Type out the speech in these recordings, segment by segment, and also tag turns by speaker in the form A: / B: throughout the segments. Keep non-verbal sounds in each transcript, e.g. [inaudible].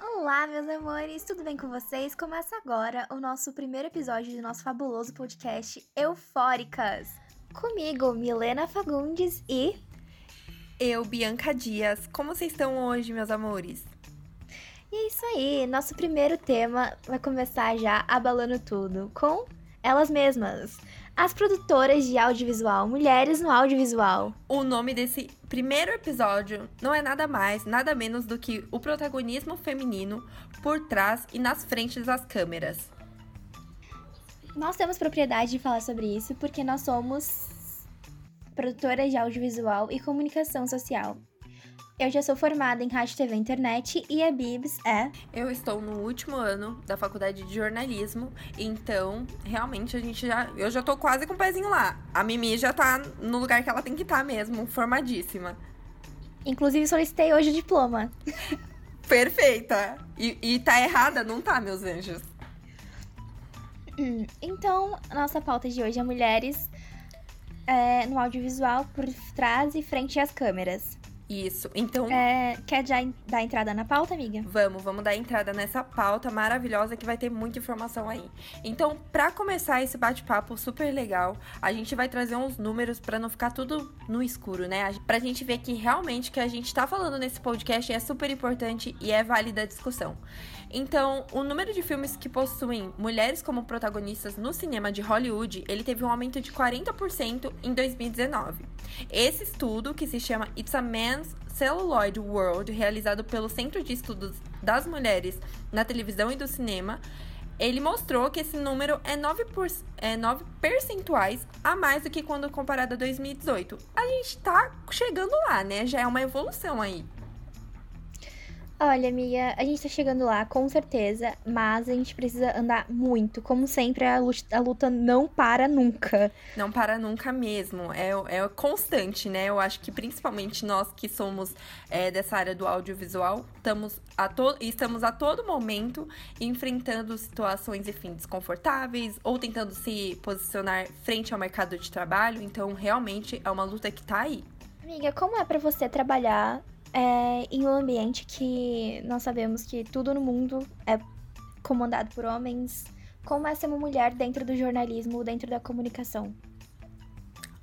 A: Olá, meus amores, tudo bem com vocês? Começa agora o nosso primeiro episódio do nosso fabuloso podcast Eufóricas. Comigo, Milena Fagundes e.
B: Eu, Bianca Dias. Como vocês estão hoje, meus amores?
A: E é isso aí, nosso primeiro tema vai começar já abalando tudo com elas mesmas. As produtoras de audiovisual, mulheres no audiovisual.
B: O nome desse primeiro episódio não é nada mais, nada menos do que o protagonismo feminino por trás e nas frentes das câmeras.
A: Nós temos propriedade de falar sobre isso porque nós somos produtoras de audiovisual e comunicação social. Eu já sou formada em rádio, TV internet e a Bibs é.
B: Eu estou no último ano da faculdade de jornalismo, então realmente a gente já. Eu já tô quase com o pezinho lá. A Mimi já tá no lugar que ela tem que estar tá mesmo, formadíssima.
A: Inclusive solicitei hoje o diploma. [laughs]
B: Perfeita! E, e tá errada, não tá, meus anjos?
A: Hum, então, a nossa pauta de hoje é mulheres é, no audiovisual por trás e frente às câmeras.
B: Isso. Então.
A: É, quer já dar entrada na pauta, amiga?
B: Vamos, vamos dar entrada nessa pauta maravilhosa que vai ter muita informação aí. Então, para começar esse bate-papo super legal, a gente vai trazer uns números para não ficar tudo no escuro, né? Pra gente ver que realmente o que a gente tá falando nesse podcast é super importante e é válida a discussão. Então, o número de filmes que possuem mulheres como protagonistas no cinema de Hollywood, ele teve um aumento de 40% em 2019. Esse estudo, que se chama It's a Man's Celluloid World, realizado pelo Centro de Estudos das Mulheres na Televisão e do Cinema, ele mostrou que esse número é 9, por, é 9 percentuais a mais do que quando comparado a 2018. A gente tá chegando lá, né? Já é uma evolução aí.
A: Olha, amiga, a gente tá chegando lá, com certeza, mas a gente precisa andar muito. Como sempre, a luta, a luta não para nunca.
B: Não para nunca mesmo. É, é constante, né? Eu acho que principalmente nós que somos é, dessa área do audiovisual, estamos a, to estamos a todo momento enfrentando situações, enfim, desconfortáveis ou tentando se posicionar frente ao mercado de trabalho. Então, realmente é uma luta que tá aí.
A: Amiga, como é para você trabalhar é, em um ambiente que nós sabemos que tudo no mundo é comandado por homens, como é ser uma mulher dentro do jornalismo, dentro da comunicação?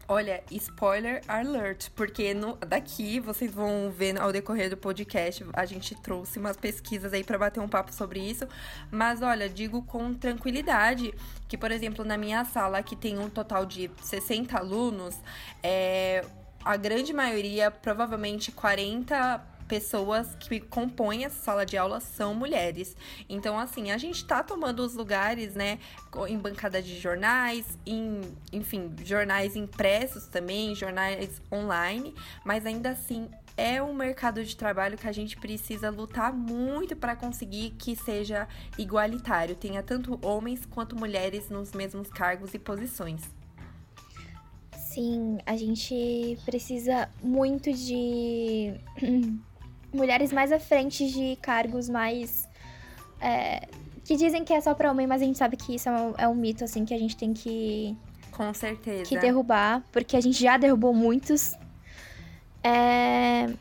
B: Olha, spoiler alert, porque no, daqui vocês vão ver ao decorrer do podcast, a gente trouxe umas pesquisas aí para bater um papo sobre isso, mas olha, digo com tranquilidade que, por exemplo, na minha sala, que tem um total de 60 alunos, é, a grande maioria, provavelmente 40 pessoas que compõem essa sala de aula são mulheres. Então, assim, a gente tá tomando os lugares, né, em bancada de jornais, em, enfim, jornais impressos também, jornais online, mas ainda assim é um mercado de trabalho que a gente precisa lutar muito para conseguir que seja igualitário, tenha tanto homens quanto mulheres nos mesmos cargos e posições.
A: Sim, a gente precisa muito de [clears throat] mulheres mais à frente de cargos mais. É, que dizem que é só pra homem, mas a gente sabe que isso é um, é um mito, assim, que a gente tem que.
B: Com certeza.
A: Que derrubar, porque a gente já derrubou muitos. É.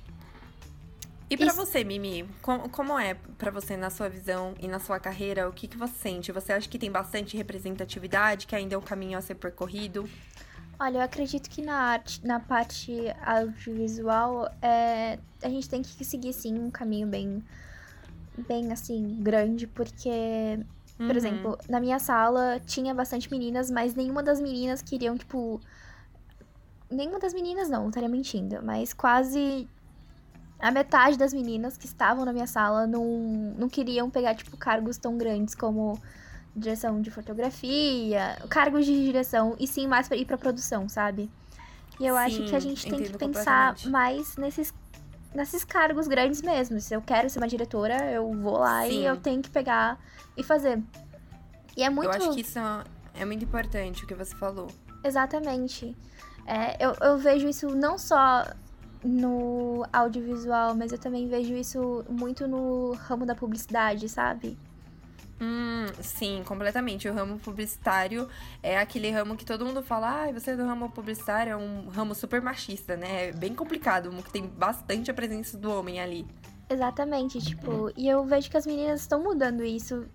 B: E para você, Mimi, como, como é para você na sua visão e na sua carreira? O que, que você sente? Você acha que tem bastante representatividade, que ainda é um caminho a ser percorrido?
A: Olha, eu acredito que na arte, na parte audiovisual, é, a gente tem que seguir sim um caminho bem, bem assim grande, porque, uhum. por exemplo, na minha sala tinha bastante meninas, mas nenhuma das meninas queriam tipo, nenhuma das meninas não, estaria mentindo, mas quase a metade das meninas que estavam na minha sala não, não queriam pegar tipo cargos tão grandes como direção de fotografia, cargos de direção, e sim mais pra ir pra produção, sabe? E eu sim, acho que a gente tem que pensar mais nesses, nesses cargos grandes mesmo. Se eu quero ser uma diretora, eu vou lá sim. e eu tenho que pegar e fazer. E é muito.
B: Eu acho que isso é muito importante o que você falou.
A: Exatamente. É, eu, eu vejo isso não só no audiovisual, mas eu também vejo isso muito no ramo da publicidade, sabe?
B: Hum, sim, completamente. O ramo publicitário é aquele ramo que todo mundo fala, ah, você é do ramo publicitário, é um ramo super machista, né? É bem complicado, que tem bastante a presença do homem ali.
A: Exatamente, tipo, e eu vejo que as meninas estão mudando isso.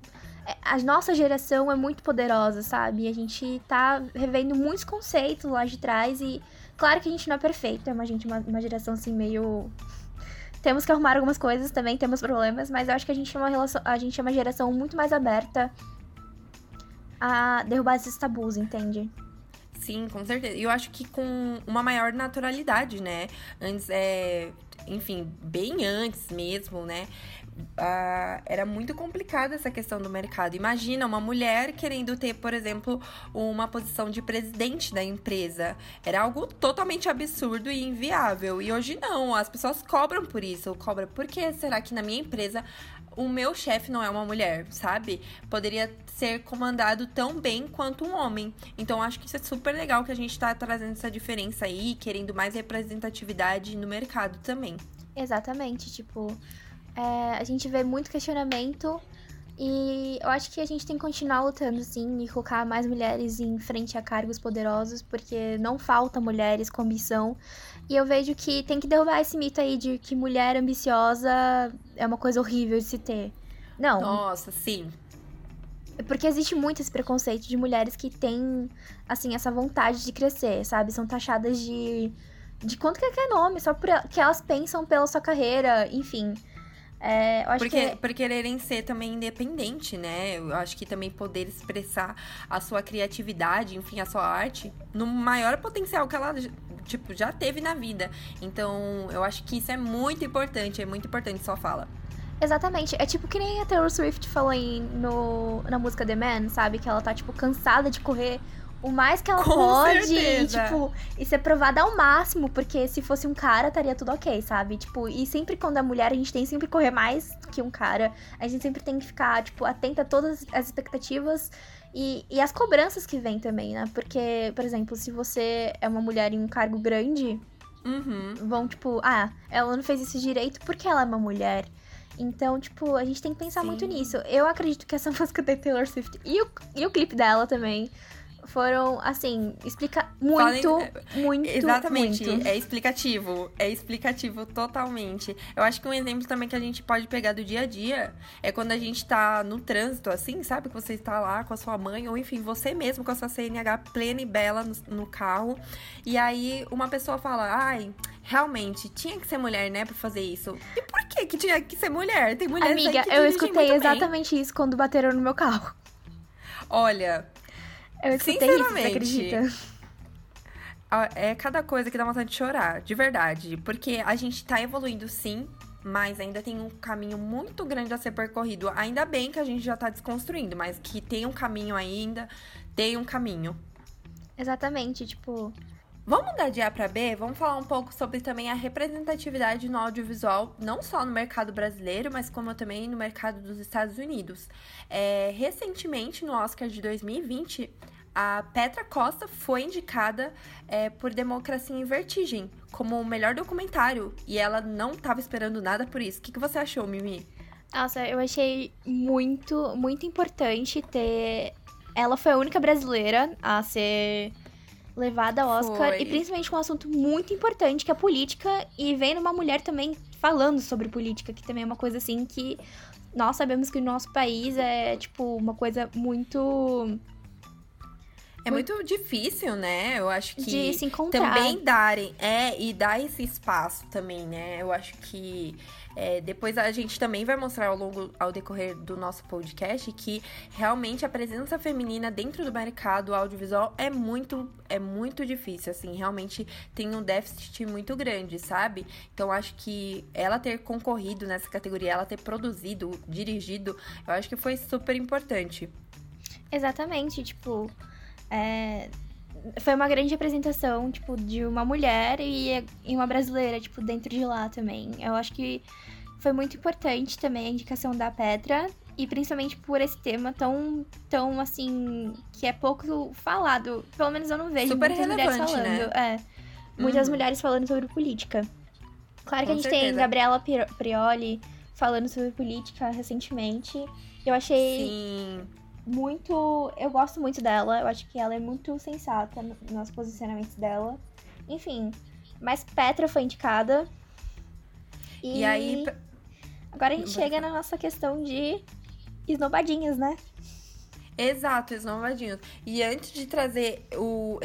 A: É, a nossa geração é muito poderosa, sabe? A gente tá revendo muitos conceitos lá de trás e claro que a gente não é perfeito, é uma gente uma, uma geração assim meio temos que arrumar algumas coisas também, temos problemas, mas eu acho que a gente é uma relação, a gente é uma geração muito mais aberta a derrubar esses tabus, entende?
B: Sim, com certeza. E eu acho que com uma maior naturalidade, né? Antes, é, enfim, bem antes mesmo, né? Era muito complicada essa questão do mercado. Imagina uma mulher querendo ter, por exemplo, uma posição de presidente da empresa. Era algo totalmente absurdo e inviável. E hoje não, as pessoas cobram por isso. Cobram, por que será que na minha empresa o meu chefe não é uma mulher, sabe? Poderia ser comandado tão bem quanto um homem. Então acho que isso é super legal que a gente tá trazendo essa diferença aí, querendo mais representatividade no mercado também.
A: Exatamente, tipo, é, a gente vê muito questionamento e eu acho que a gente tem que continuar lutando, sim, e colocar mais mulheres em frente a cargos poderosos, porque não falta mulheres com ambição. E eu vejo que tem que derrubar esse mito aí de que mulher ambiciosa é uma coisa horrível de se ter. Não.
B: Nossa, sim.
A: Porque existe muito esse preconceito de mulheres que têm, assim, essa vontade de crescer, sabe? São taxadas de. de quanto que é nome, só porque elas pensam pela sua carreira, enfim. É, eu acho
B: Porque,
A: que...
B: Por quererem ser também independente, né? Eu acho que também poder expressar a sua criatividade, enfim, a sua arte, no maior potencial que ela, tipo, já teve na vida. Então, eu acho que isso é muito importante, é muito importante sua fala.
A: Exatamente. É tipo que nem a Taylor Swift falou aí no, na música The Man, sabe? Que ela tá, tipo, cansada de correr o mais que ela
B: Com
A: pode
B: certeza.
A: e, tipo, e ser provada ao máximo, porque se fosse um cara, estaria tudo ok, sabe? Tipo, e sempre quando é mulher, a gente tem que sempre correr mais que um cara. A gente sempre tem que ficar, tipo, atenta a todas as expectativas e, e as cobranças que vêm também, né? Porque, por exemplo, se você é uma mulher em um cargo grande,
B: Uhum.
A: vão, tipo, ah, ela não fez isso direito porque ela é uma mulher. Então, tipo, a gente tem que pensar
B: Sim.
A: muito nisso. Eu acredito que essa [laughs] música da Taylor Swift e o, e o clipe dela também foram, assim, explica muito,
B: Falem-
A: muito,
B: Exatamente,
A: muito.
B: é explicativo. É explicativo totalmente. Eu acho que um exemplo também que a gente pode pegar do dia a dia é quando a gente tá no trânsito, assim, sabe? Que você está lá com a sua mãe, ou enfim, você mesmo com a sua CNH plena e bela no, no carro. E aí uma pessoa fala, ai. Realmente, tinha que ser mulher, né, pra fazer isso. E por que que tinha que ser mulher? Tem mulheres aí
A: Amiga,
B: que
A: eu escutei
B: muito bem.
A: exatamente isso quando bateram no meu carro.
B: Olha,
A: Eu escutei isso, você acredita?
B: É cada coisa que dá vontade de chorar, de verdade. Porque a gente tá evoluindo sim, mas ainda tem um caminho muito grande a ser percorrido. Ainda bem que a gente já tá desconstruindo, mas que tem um caminho ainda, tem um caminho.
A: Exatamente, tipo,
B: Vamos mudar de A para B? Vamos falar um pouco sobre também a representatividade no audiovisual, não só no mercado brasileiro, mas como também no mercado dos Estados Unidos. É, recentemente, no Oscar de 2020, a Petra Costa foi indicada é, por Democracia em Vertigem como o melhor documentário e ela não estava esperando nada por isso. O que, que você achou, Mimi?
A: Nossa, eu achei muito, muito importante ter. Ela foi a única brasileira a ser levada ao Oscar.
B: Foi.
A: E principalmente com um assunto muito importante, que é a política. E vendo uma mulher também falando sobre política, que também é uma coisa assim que nós sabemos que no nosso país é, tipo, uma coisa muito.
B: É muito difícil, né? Eu acho que
A: de se encontrar.
B: também darem, é, e dar esse espaço também, né? Eu acho que é, depois a gente também vai mostrar ao longo, ao decorrer do nosso podcast, que realmente a presença feminina dentro do mercado audiovisual é muito, é muito difícil, assim, realmente tem um déficit muito grande, sabe? Então acho que ela ter concorrido nessa categoria, ela ter produzido, dirigido, eu acho que foi super importante.
A: Exatamente, tipo. é, Foi uma grande apresentação, tipo, de uma mulher e, e uma brasileira, tipo, dentro de lá também. Eu acho que foi muito importante também a indicação da Petra. E principalmente por esse tema tão, tão assim, que é pouco falado. Pelo menos eu não vejo
B: Super
A: muitas mulheres
B: relevante,
A: falando.
B: né?
A: É. Muitas
B: Uhum.
A: mulheres falando sobre política. Claro que
B: Com
A: a gente tem
B: certeza.
A: Gabriela Pri- Prioli falando sobre política recentemente. Eu achei
B: Sim.
A: Muito. Eu gosto muito dela. Eu acho que ela é muito sensata no- nos posicionamentos dela. Enfim, mas Petra foi indicada. E,
B: E aí,
A: agora a gente chega na nossa questão de esnobadinhas, né?
B: Exato, esnobadinhos. E antes de trazer o,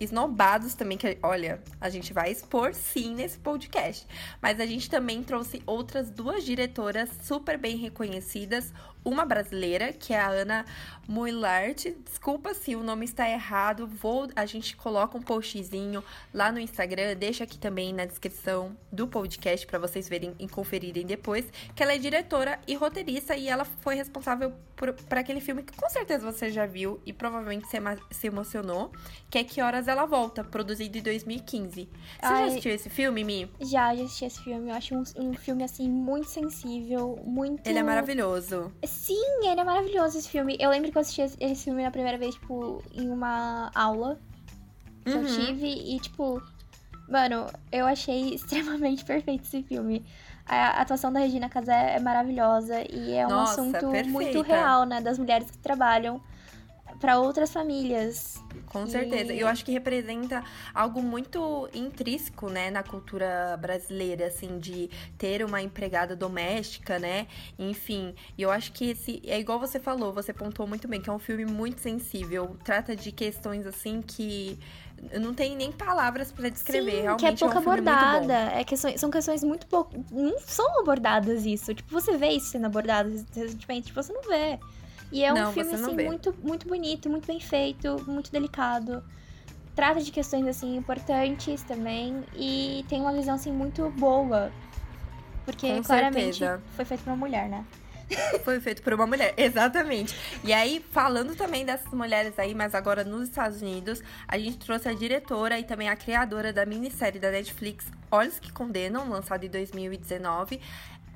B: esnobados também, que olha, a gente vai expor sim nesse podcast. Mas a gente também trouxe outras duas diretoras super bem reconhecidas. Uma brasileira, que é a Ana Muilart. Desculpa se o nome está errado. Vou, a gente coloca um postzinho lá no Instagram. Deixa aqui também na descrição do podcast para vocês verem e conferirem depois. Que ela é diretora e roteirista e ela foi responsável por, por aquele filme que com certeza você já viu e provavelmente se, se emocionou, que é Que Horas Ela Volta, produzido em 2015. Você
A: Ai.
B: já assistiu esse filme, Mi?
A: Já, já assisti esse filme. Eu acho um, um filme, assim, muito sensível, muito.
B: Ele é maravilhoso.
A: Sim, ele é maravilhoso esse filme. Eu lembro que eu assisti esse- filme na primeira vez, tipo, em uma aula que eu
B: Uhum.
A: tive. E, tipo, mano, eu achei [laughs] extremamente perfeito esse filme. A atuação da Regina Casé é maravilhosa e é um
B: Nossa,
A: assunto muito
B: perfeita.
A: real, né? Das mulheres que trabalham pra outras famílias.
B: Com certeza. E eu acho que representa algo muito intrínseco, né, na cultura brasileira, assim, de ter uma empregada doméstica, né? Enfim, e eu acho que esse é igual você falou, você pontuou muito bem, que é um filme muito sensível, trata de questões assim que não tem nem palavras pra descrever.
A: Sim,
B: Realmente
A: que é pouco
B: um filme
A: abordada. É questões, são questões muito pouco. Não são abordadas isso. Tipo, você vê isso sendo abordado recentemente, tipo, você não vê. E é um
B: Não,
A: filme, assim,
B: vê.
A: muito, muito bonito, muito bem feito, muito delicado. Trata de questões, assim, importantes também. E tem uma visão, assim, muito boa. Porque
B: Com
A: claramente
B: certeza.
A: foi feito pra uma mulher, né? [laughs]
B: Foi feito por uma mulher, exatamente. E aí, falando também dessas mulheres aí, mas agora nos Estados Unidos, a gente trouxe a diretora e também a criadora da minissérie da Netflix Olhos que Condenam, lançada em 2019.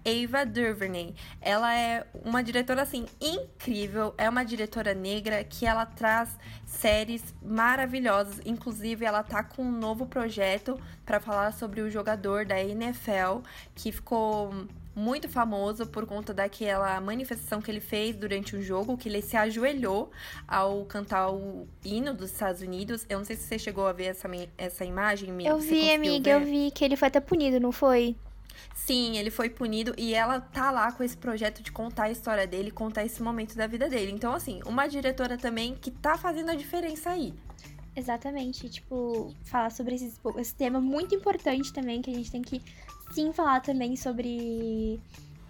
B: Ava DuVernay. Ela é uma diretora assim incrível, é uma diretora negra que ela traz séries maravilhosas. Inclusive, ela tá com um novo projeto para falar sobre o jogador da NFL que ficou muito famoso por conta daquela manifestação que ele fez durante um jogo, que ele se ajoelhou ao cantar o hino dos Estados Unidos. Eu não sei se você chegou a ver essa, essa imagem, Mi.
A: Eu vi, amiga, eu
B: ver?
A: vi que ele foi até punido, não foi?
B: Sim, ele foi punido e ela tá lá com esse projeto de contar a história dele, contar esse momento da vida dele. Então, assim, uma diretora também que tá fazendo a diferença aí.
A: Exatamente, tipo, falar sobre esse, esse tema muito importante também, que a gente tem que sim falar também sobre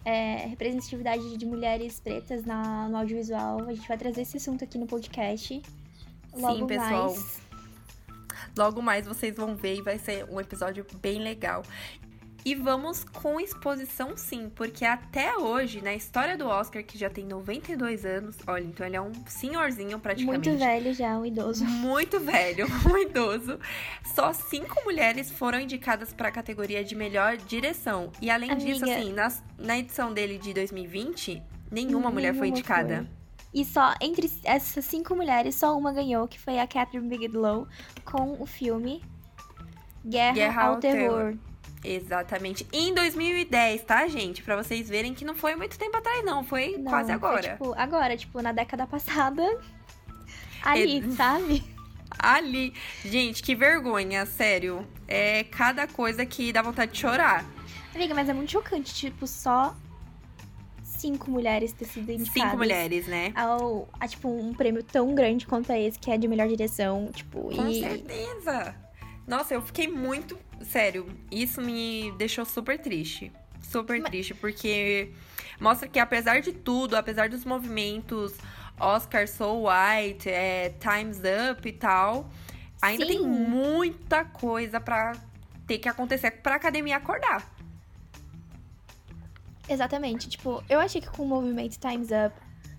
A: é, representatividade de mulheres pretas na, no audiovisual. A gente vai trazer esse assunto aqui no podcast. Logo
B: pessoal.
A: mais.
B: Logo mais vocês vão ver e vai ser um episódio bem legal. E vamos com exposição sim, porque até hoje, na história do Oscar, que já tem 92 anos, olha, então ele é um senhorzinho praticamente.
A: Muito velho já, um idoso.
B: Muito velho, [laughs] um idoso. Só cinco mulheres foram indicadas para a categoria de melhor direção. E além disso,
A: Amiga.
B: assim, nas- na edição dele de 2020, nenhuma mulher foi indicada.
A: foi. E só entre essas cinco mulheres, só uma ganhou, que foi a Catherine Bigelow, com o filme Guerra,
B: Guerra
A: ao
B: ao
A: Terror.
B: Exatamente. Em 2010, tá, gente? Pra vocês verem que não foi muito tempo atrás, não. Foi
A: Não,
B: quase
A: foi,
B: agora.
A: tipo, agora, tipo, na década passada. Ali,
B: É-
A: sabe?
B: Ali. Gente, que vergonha, sério. É cada coisa que dá vontade de chorar.
A: Amiga, mas é muito chocante, tipo, só cinco mulheres ter sido indicadas.
B: Cinco mulheres, né?
A: Ao, a, tipo, um prêmio tão grande quanto é esse, que é de melhor direção, tipo,
B: Com
A: e...
B: certeza. Nossa, eu fiquei muito. Sério, isso me deixou super triste. Super triste, porque mostra que apesar de tudo, apesar dos movimentos Oscar So White, é, Time's Up e tal, ainda tem
A: Sim.
B: muita coisa pra ter que acontecer pra academia acordar.
A: Exatamente, tipo, eu achei que com o movimento Time's Up,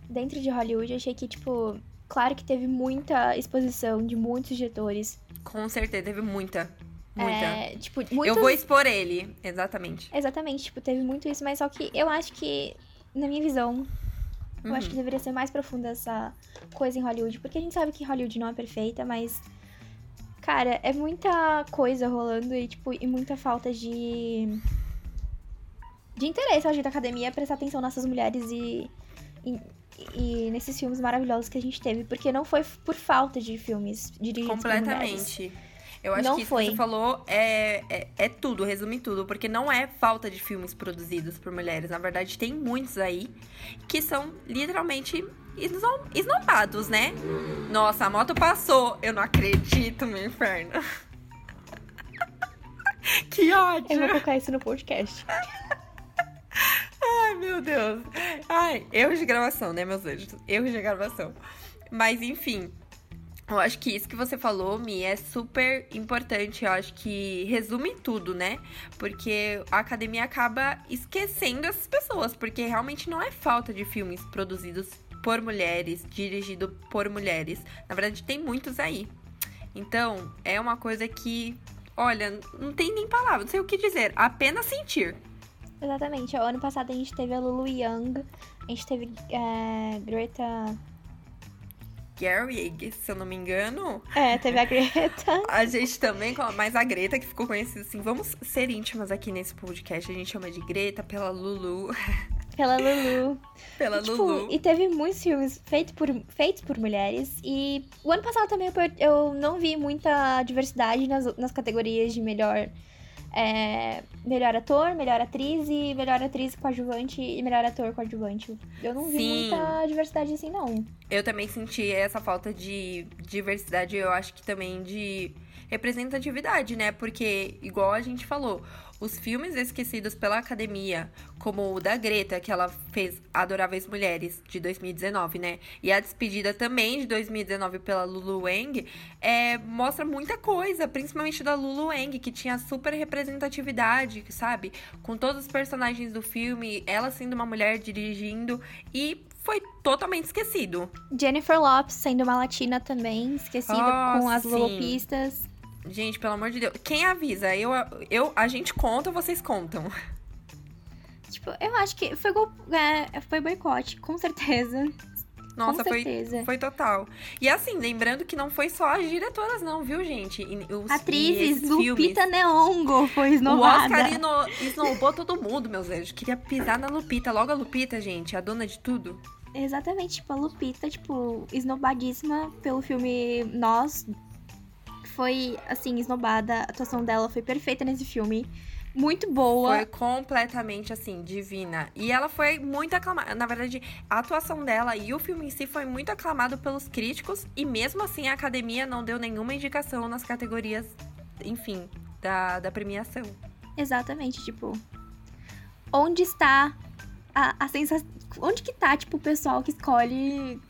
A: dentro de Hollywood, eu achei que, tipo, claro que teve muita exposição de muitos diretores.
B: Com certeza, teve muita. Muita.
A: É, tipo, muitos...
B: Eu vou expor ele, exatamente.
A: Exatamente, tipo, teve muito isso, mas só que eu acho que, na minha visão, eu acho
B: Uhum.
A: que deveria ser mais profunda essa coisa em Hollywood, porque a gente sabe que Hollywood não é perfeita, mas. Cara, é muita coisa rolando e, tipo, e muita falta de. de interesse, acho, da academia prestar atenção nessas mulheres e, e, e, nesses filmes maravilhosos que a gente teve. Porque não foi por falta de filmes dirigidos por mulheres.
B: Eu acho
A: Não
B: que isso
A: foi.
B: que você falou é, é, é tudo, resume tudo. Porque não é falta de filmes produzidos por mulheres. Na verdade, tem muitos aí que são literalmente esno- esnobados, né? Nossa, a moto passou. Eu não acredito, meu inferno. [laughs] que ódio.
A: Eu vou colocar isso no podcast.
B: Ai, meu Deus. Ai, erros de gravação, né, meus anjos? Erros de gravação. Mas, enfim. Eu acho que isso que você falou, Mi, é super importante. Eu acho que resume tudo, né? Porque a academia acaba esquecendo essas pessoas. Porque realmente não é falta de filmes produzidos por mulheres, dirigido por mulheres. Na verdade, tem muitos aí. Então, é uma coisa que, olha, não tem nem palavra, não sei o que dizer. Apenas sentir.
A: Exatamente. ó, Ano passado a gente teve a Lulu Young, a gente teve é, Greta.
B: Gerwig, se eu não me engano.
A: É, teve a Greta.
B: A gente também, mas a Greta, que ficou conhecida assim, vamos ser íntimas aqui nesse podcast. A gente chama de Greta pela Lulu. [laughs]
A: Pela Lulu.
B: pela
A: Tipo,
B: Lulu.
A: e teve muitos filmes feitos por, feitos por mulheres. E o ano passado também eu, eu não vi muita diversidade nas, nas categorias de melhor. é, melhor ator, melhor atriz e melhor atriz coadjuvante e melhor ator coadjuvante. Eu não vi
B: Sim.
A: muita diversidade assim, não.
B: Eu também senti essa falta de diversidade, eu acho que também de representatividade, né? Porque, igual a gente falou, os filmes esquecidos pela academia, como o da Greta, que ela fez Adoráveis Mulheres, de 2019, né? E a Despedida também, de 2019, pela Lulu Wang, é, mostra muita coisa, principalmente da Lulu Wang, que tinha super representatividade, sabe? Com todos os personagens do filme, ela sendo uma mulher dirigindo, e foi totalmente esquecido.
A: Jennifer Lopes sendo uma latina também, esquecida
B: Ah,
A: com as
B: sim.
A: lolopistas.
B: Gente, pelo amor de Deus. Quem avisa? Eu, eu, a gente conta, vocês contam. [laughs]
A: Tipo, eu acho que foi, gol- é, foi boicote, com certeza.
B: Nossa,
A: com
B: foi,
A: certeza.
B: foi total. E assim, lembrando que não foi só as diretoras, não, viu, gente? Os,
A: Atrizes, Lupita
B: filmes.
A: Neongo foi
B: O
A: esnobada.
B: Oscar ino- esnobou todo mundo, meus anjos. Queria pisar na Lupita. Logo a Lupita, gente, a dona de tudo.
A: Exatamente, tipo, a Lupita, tipo, esnobadíssima pelo filme Nós. Foi, assim, esnobada. A atuação dela foi perfeita nesse filme. Muito boa.
B: Foi completamente, assim, divina. E ela foi muito aclamada. Na verdade, a atuação dela e o filme em si foi muito aclamado pelos críticos. E mesmo assim, a academia não deu nenhuma indicação nas categorias, enfim, da, da premiação.
A: Exatamente, tipo. Onde está a, a sensação. Onde que tá, tipo, o pessoal que escolhe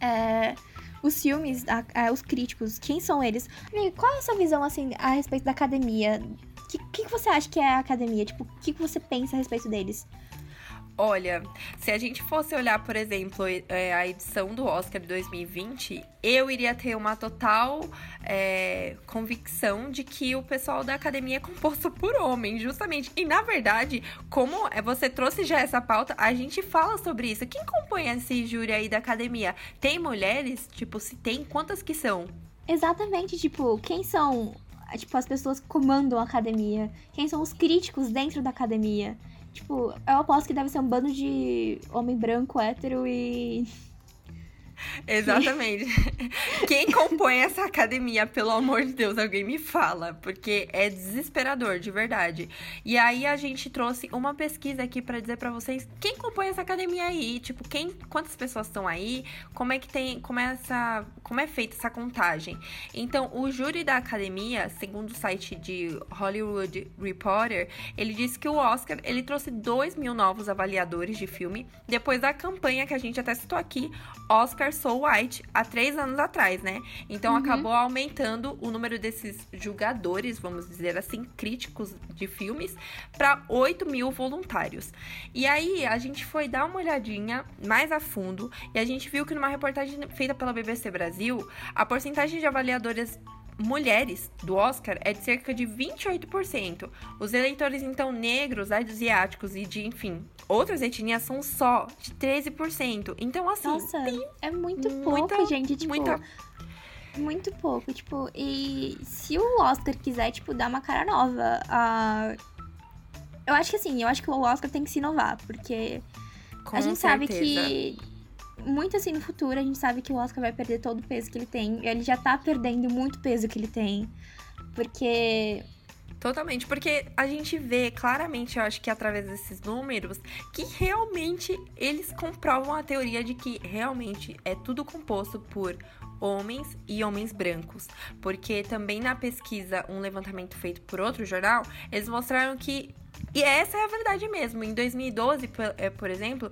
A: é, os filmes, a- a- os críticos? Quem são eles? Amigo, qual é a sua visão, assim, a respeito da academia? O que, que, que você acha que é a academia? Tipo, o que, que você pensa a respeito deles?
B: Olha, se a gente fosse olhar, por exemplo, é, a edição do Oscar de 2020, eu iria ter uma total é, convicção de que o pessoal da academia é composto [laughs] por homens, justamente. E na verdade, como é, você trouxe já essa pauta, a gente fala sobre isso. Quem compõe esse júri aí da academia? Tem mulheres? Tipo, se tem, quantas que são?
A: Exatamente, tipo, quem são, tipo, as pessoas que comandam a academia? Quem são os críticos dentro da academia? Tipo, eu aposto que deve ser um bando de homem branco, hétero e. [laughs]
B: Exatamente. Quem compõe essa academia, pelo amor de Deus, alguém me fala, porque é desesperador, de verdade. E aí a gente trouxe uma pesquisa aqui pra dizer pra vocês quem compõe essa academia aí, tipo, quem, quantas pessoas estão aí, como é que tem, como é essa, como é feita essa contagem. Então, o júri da academia, segundo o site de Hollywood Reporter, ele disse que o Oscar, ele trouxe 2 mil novos avaliadores de filme, depois da campanha que a gente até citou aqui, Oscar So White, há três anos atrás, né? Então acabou aumentando o número desses julgadores, vamos dizer assim, críticos de filmes, para 8 mil voluntários. E aí a gente foi dar uma olhadinha mais a fundo e a gente viu que numa reportagem feita pela BBC Brasil, a porcentagem de avaliadoras mulheres do Oscar é de cerca de 28%. Os eleitores, então, negros, asiáticos e de, enfim, outras etnias são só de 13%. Então, assim,
A: Nossa, é muito
B: muita-
A: pouco, gente. Tipo,
B: muita-
A: muito pouco. Tipo, e se o Oscar quiser, tipo, dar uma cara nova a. Eu acho que assim, eu acho que o Oscar tem que se inovar, porque
B: Com
A: a gente
B: certeza.
A: sabe que muito assim no futuro a gente sabe que o Oscar vai perder todo o peso que ele tem. Ele já tá perdendo muito peso que ele tem. Porque
B: Totalmente, porque a gente vê claramente, eu acho que através desses números, que realmente eles comprovam a teoria de que realmente é tudo composto por homens e homens brancos. Porque também na pesquisa, um levantamento feito por outro jornal, eles mostraram que. E essa é a verdade mesmo. Em 2012, por, é, por exemplo,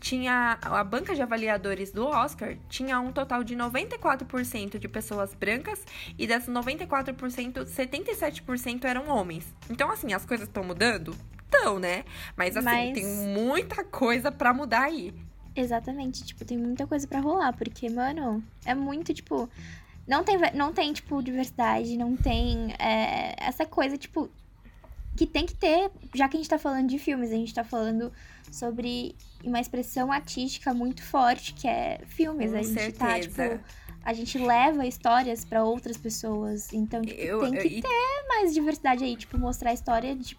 B: tinha a banca de avaliadores do Oscar tinha um total de 94% de pessoas brancas e dessas 94%, 77% eram homens. Então assim, as coisas estão mudando? Estão, né? Mas assim,
A: Mas-
B: tem muita coisa pra mudar aí.
A: Exatamente, tipo, tem muita coisa pra rolar, porque, mano, é muito, tipo, não tem, não tem tipo, diversidade, não tem é, essa coisa, tipo, que tem que ter, já que a gente tá falando de filmes, a gente tá falando sobre uma expressão artística muito forte, que é filmes,
B: Com
A: a gente tá,
B: certeza.
A: tipo, a gente leva histórias pra outras pessoas, então, tipo,
B: Eu-
A: tem
B: eu-
A: que
B: e-
A: ter mais diversidade aí, tipo, mostrar a história, de,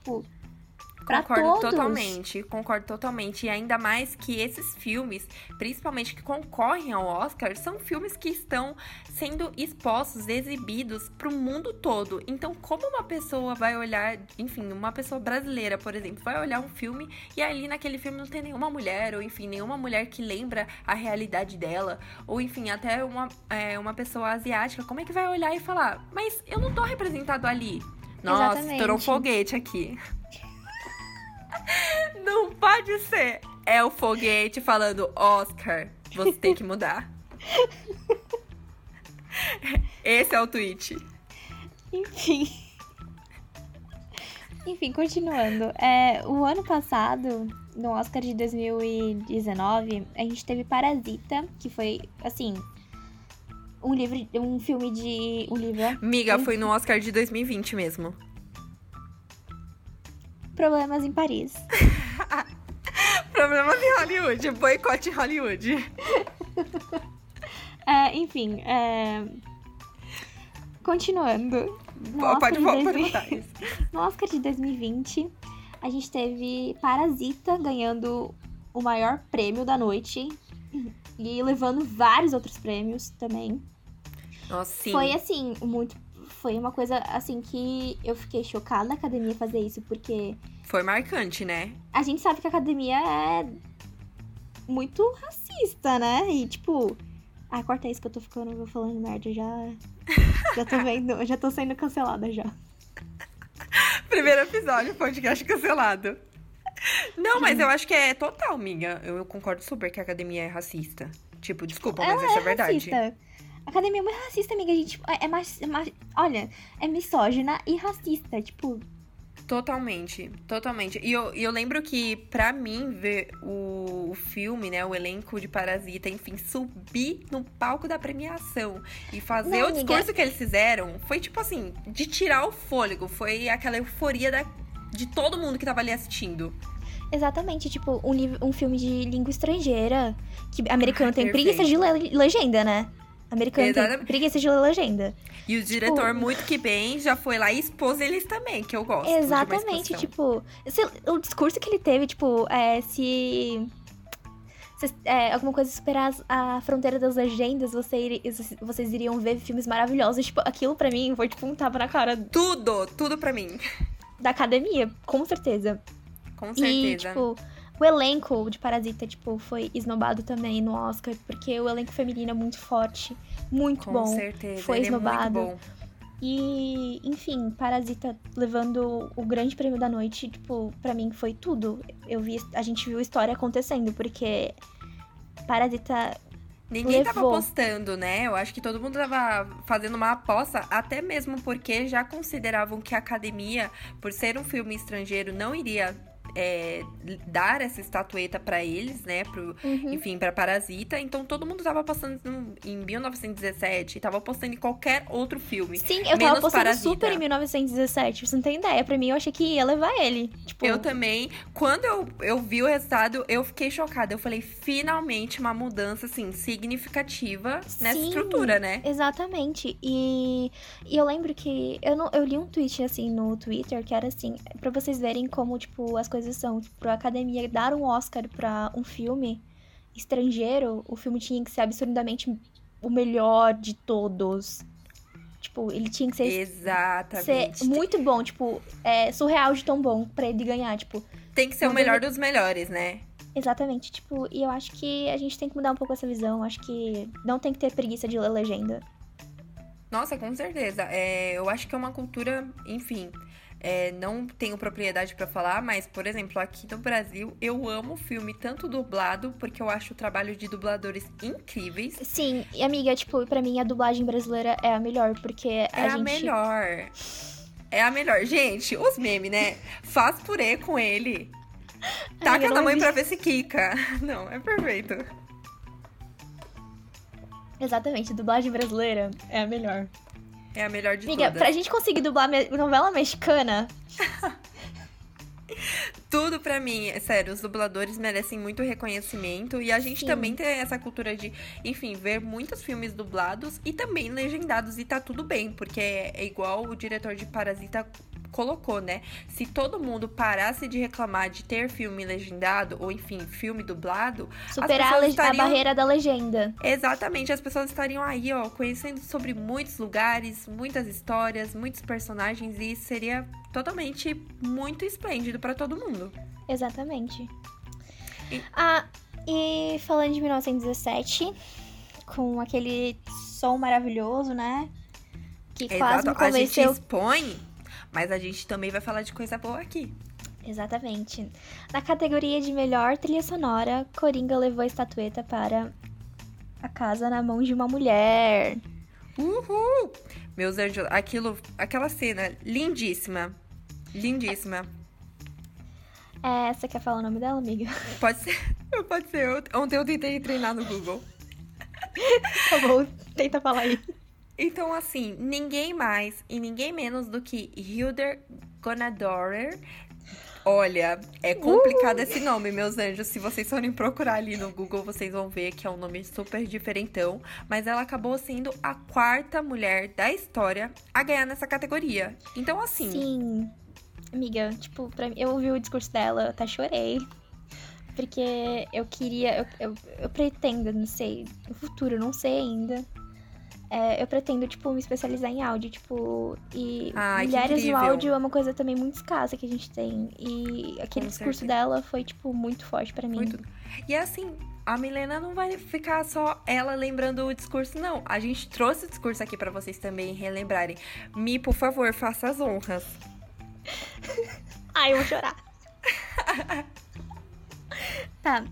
A: pra
B: Concordo
A: todos.
B: totalmente, concordo totalmente. E ainda mais que esses filmes, principalmente que concorrem ao Oscar, são filmes que estão sendo expostos, exibidos pro mundo todo. Então, como uma pessoa vai olhar, enfim, uma pessoa brasileira, por exemplo, vai olhar um filme e ali naquele filme não tem nenhuma mulher, ou enfim, nenhuma mulher que lembra a realidade dela, ou enfim, até uma, é, uma pessoa asiática, como é que vai olhar e falar, mas eu não tô representado ali? Nossa,
A: Exatamente.
B: estourou um foguete aqui. [laughs] [laughs] Não pode ser. É o foguete falando, Oscar, você tem que mudar. [laughs] Esse é o tweet.
A: Enfim. Enfim, continuando. É, o ano passado, no Oscar de 2019, a gente teve Parasita, que foi, assim, um livro, um filme de. Um livro.
B: Miga, foi no Oscar de 2020 mesmo.
A: Problemas em Paris. [laughs]
B: Problemas em Hollywood, boicote Hollywood. [laughs]
A: É, enfim, é, continuando. No Oscar,
B: Pode,
A: de
B: pode
A: 2000
B: botar isso. [laughs]
A: no Oscar de 2020, a gente teve Parasita ganhando o maior prêmio da noite e levando vários outros prêmios também.
B: Nossa, sim.
A: Foi assim, muito. Foi uma coisa assim que eu fiquei chocada na academia fazer isso, porque
B: Foi marcante, né?
A: a gente sabe que a academia é muito racista, né? E tipo. Ah, corta isso que eu tô ficando eu falando merda já. [laughs] Já tô vendo, já tô sendo cancelada já.
B: Primeiro episódio, podcast cancelado. Não, mas eu acho que é total, miga. Eu concordo super que a academia é racista. Tipo, desculpa, mas isso é verdade.
A: Racista. Academia é muito racista, amiga. A gente é, é mais, é mais- Olha, é misógina e racista. Tipo,
B: Totalmente, totalmente. E eu, eu lembro que, pra mim, ver o, o filme, né, o elenco de Parasita, enfim, subir no palco da premiação e fazer
A: Não,
B: o
A: amiga.
B: discurso que eles fizeram, foi tipo assim, de tirar o fôlego. Foi aquela euforia da, de todo mundo que tava ali assistindo.
A: exatamente, tipo, um, livro, um filme de língua estrangeira. Que americano tem
B: Perfeito. [laughs]
A: preguiça de legenda, né? Americano tem preguiça de ler legenda.
B: E o diretor, muito que bem, já foi lá e expôs eles também, que eu gosto.
A: Exatamente, tipo, se- o discurso que ele teve, tipo, é, se. se é, alguma coisa superar a fronteira das legendas, você vocês iriam ver filmes maravilhosos. Tipo, aquilo pra mim foi tipo um tapa na cara
B: Tudo, tudo pra mim.
A: da academia, com certeza.
B: Com
A: E,
B: certeza.
A: tipo, o elenco de Parasita, tipo, foi esnobado também no Oscar, porque o elenco feminino é muito forte, muito
B: Com
A: bom.
B: certeza.
A: foi
B: ele é
A: esnobado.
B: muito bom.
A: E, enfim, Parasita levando o grande prêmio da noite, tipo, pra mim foi tudo. Eu vi, a gente viu a história acontecendo, porque Parasita
B: Ninguém tava
A: levou.
B: apostando, né? Eu acho que todo mundo tava fazendo uma aposta, até mesmo porque já consideravam que a academia, por ser um filme estrangeiro, não iria é, dar essa estatueta para eles, né? Pro,
A: Uhum.
B: Enfim, pra Parasita. Então todo mundo tava postando em 1917 e tava postando em qualquer outro filme.
A: Sim, eu tava postando
B: Parasita.
A: super em 1917, você não tem ideia. Pra mim, eu achei que ia levar ele. Tipo,
B: Eu também. Quando eu, eu vi o resultado, eu fiquei chocada. Eu falei, finalmente uma mudança, assim, significativa nessa
A: Sim.
B: estrutura, né?
A: Exatamente. E, e eu lembro que eu, não, eu li um tweet assim no Twitter que era assim, pra vocês verem como, tipo, as coisas são. Tipo, pra academia dar um Oscar pra um filme estrangeiro, o filme tinha que ser absurdamente o melhor de todos. Tipo, ele tinha que ser, ser
B: Exatamente.
A: muito bom, tipo, é, surreal de tão bom pra ele ganhar, tipo.
B: Tem que ser o melhor dos melhores, né?
A: Exatamente, tipo, e eu acho que a gente tem que mudar um pouco essa visão. Acho que não tem que ter preguiça de ler legenda.
B: Nossa, com certeza. É, eu acho que é uma cultura, enfim. É, não tenho propriedade pra falar, mas, por exemplo, aqui no Brasil, eu amo filme tanto dublado, porque eu acho o trabalho de dubladores incríveis.
A: Sim, e amiga, tipo, pra mim a dublagem brasileira é a melhor, porque
B: É
A: a
B: a,
A: gente.
B: melhor. É a melhor. Gente, os memes, né? Faz purê com ele. [laughs] Taca
A: Amiga,
B: na mãe
A: vi.
B: pra ver se quica. [laughs] Não, é perfeito.
A: Exatamente, a dublagem brasileira é a melhor.
B: É a melhor de
A: Amiga,
B: todas.
A: pra gente conseguir dublar me- novela mexicana, [laughs]
B: Tudo pra mim, é sério, os dubladores merecem muito reconhecimento e a gente
A: Sim.
B: também tem essa cultura de, enfim, ver muitos filmes dublados e também legendados e tá tudo bem, porque é igual o diretor de Parasita colocou, né? Se todo mundo parasse de reclamar de ter filme legendado ou enfim, filme dublado,
A: superar a, le- a
B: estariam-
A: barreira da legenda.
B: Exatamente, as pessoas estariam aí, ó, conhecendo sobre muitos lugares, muitas histórias, muitos personagens e isso seria totalmente muito esplêndido pra todo mundo.
A: Exatamente.
B: E-
A: Ah, e falando de 1917, com aquele som maravilhoso, né? Que quase me
B: Exato, a gente
A: convenceu.
B: expõe, mas a gente também vai falar de coisa boa aqui.
A: Exatamente. Na categoria de melhor trilha sonora, Coringa levou a estatueta para A Casa na Mão de uma Mulher.
B: Uhul! Meus anjos, aquilo, aquela cena lindíssima. Lindíssima.
A: É, você quer falar o nome dela, amiga?
B: Pode ser, pode ser. Ontem eu tentei treinar no Google.
A: Tá bom, tenta falar aí.
B: Então, assim, ninguém mais e ninguém menos do que Hilder Gonadorer. Olha, é complicado esse nome, meus anjos. Se vocês forem procurar ali no Google, vocês vão ver que é um nome super diferentão. Mas ela acabou sendo a quarta mulher da história a ganhar nessa categoria. Então, assim,
A: Sim. Amiga, tipo, pra mim, eu ouvi o discurso dela, até chorei. Porque eu queria, eu, eu, eu pretendo, não sei, no futuro, eu não sei ainda. É, eu pretendo, tipo, me especializar em áudio, tipo, e
B: Ai,
A: mulheres no áudio é uma coisa também muito escassa que a gente tem. E aquele
B: Com
A: discurso
B: certeza.
A: dela foi, tipo, muito forte pra mim.
B: Muito. E assim, a Milena não vai ficar só ela lembrando o discurso, não. A gente trouxe o discurso aqui pra vocês também relembrarem. Mi, por favor, faça as honras. [laughs]
A: Ai, eu vou chorar. [laughs] tá.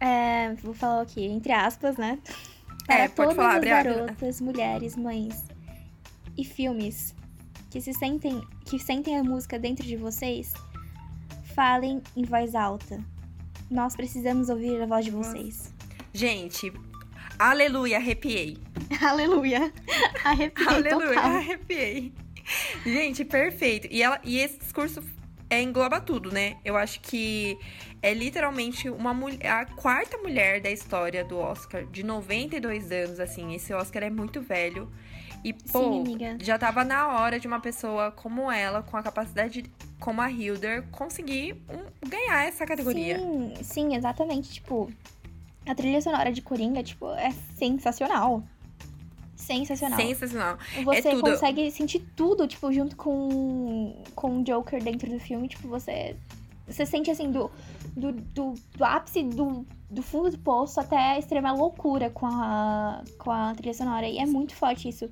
A: É, vou falar aqui, entre aspas, né? Para
B: É, pode
A: todas
B: falar,
A: as garotas, mulheres, mães e filmes que se sentem, que sentem a música dentro de vocês, falem em voz alta. Nós precisamos ouvir a voz de vocês.
B: Gente, aleluia, arrepiei. [laughs]
A: Aleluia. Arrepiei
B: Aleluia,
A: total.
B: arrepiei. Gente, perfeito. E, ela, e esse discurso é, engloba tudo, né? Eu acho que é literalmente uma mulher, a quarta mulher da história do Oscar, de 92 anos, assim. Esse Oscar é muito velho. E, pô,
A: Sim,
B: já tava na hora de uma pessoa como ela, com a capacidade como a Hilder, conseguir um- ganhar essa categoria.
A: Sim, sim, exatamente. Tipo, a trilha sonora de Coringa, tipo, é sensacional. Sensacional.
B: Sensacional.
A: Você
B: é
A: consegue sentir tudo, tipo, junto com, com o Joker dentro do filme. Tipo, você. Você sente assim, do, do, do, do ápice do, do fundo do poço até a extrema loucura com a, com a trilha sonora. E é muito forte isso.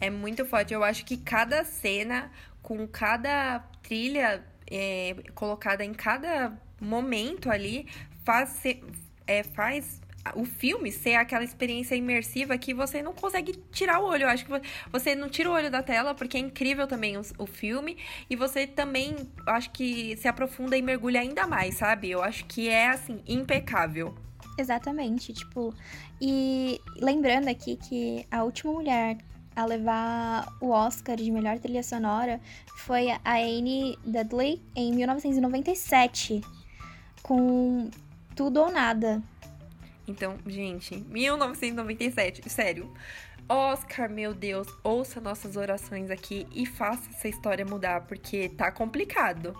B: É muito forte. Eu acho que cada cena, com cada trilha é, colocada em cada momento ali, faz, é, faz o filme ser aquela experiência imersiva que você não consegue tirar o olho. Eu acho que você não tira o olho da tela, porque é incrível também o, o filme. E você também, acho que se aprofunda e mergulha ainda mais, sabe? Eu acho que é, assim, impecável.
A: Exatamente, tipo. E lembrando aqui que a última mulher a levar o Oscar de melhor trilha sonora foi a Anne Dudley em 1997, com Tudo ou Nada.
B: Então, gente, 1997, sério. Oscar, meu Deus, ouça nossas orações aqui e faça essa história mudar, porque tá complicado.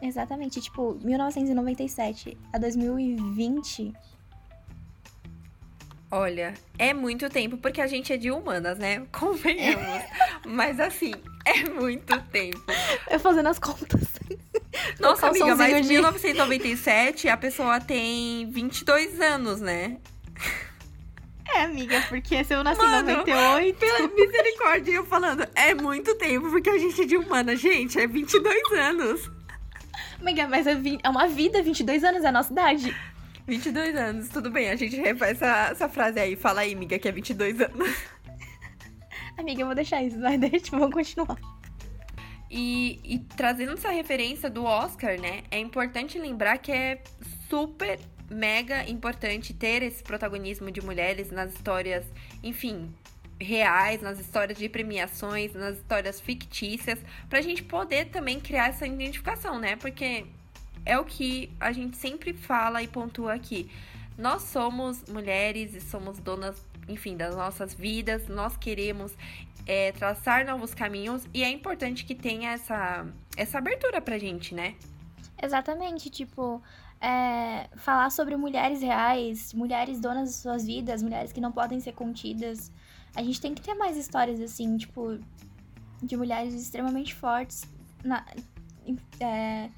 A: Exatamente, tipo, 1997 a 2020.
B: Olha, é muito tempo, porque a gente é de humanas, né? [laughs] Convenhamos. [laughs] Mas assim, é muito tempo.
A: Eu fazendo as contas.
B: Nossa, amiga, mas em 1997 a pessoa tem 22 anos, né?
A: É, amiga, porque se eu nasci Mano, em 98.
B: Pela misericórdia, eu falando, é muito tempo, porque a gente é de humana, gente, é 22 anos.
A: Amiga, mas é, é uma vida, 22 anos é a nossa idade.
B: 22 anos, tudo bem, a gente refaz essa, essa frase aí. Fala aí, amiga, que é 22 anos.
A: Amiga, eu vou deixar isso, mas deixa, vamos continuar.
B: E, e trazendo essa referência do Oscar, né? É importante lembrar que é super mega importante ter esse protagonismo de mulheres nas histórias, enfim, reais, nas histórias de premiações, nas histórias fictícias, pra gente poder também criar essa identificação, né? Porque é o que a gente sempre fala e pontua aqui. Nós somos mulheres e somos donas, enfim, das nossas vidas, nós queremos é, traçar novos caminhos e é importante que tenha essa, essa abertura pra gente, né?
A: Exatamente, tipo, é, falar sobre mulheres reais, mulheres donas de suas vidas, mulheres que não podem ser contidas. A gente tem que ter mais histórias assim, tipo, de mulheres extremamente fortes na, é,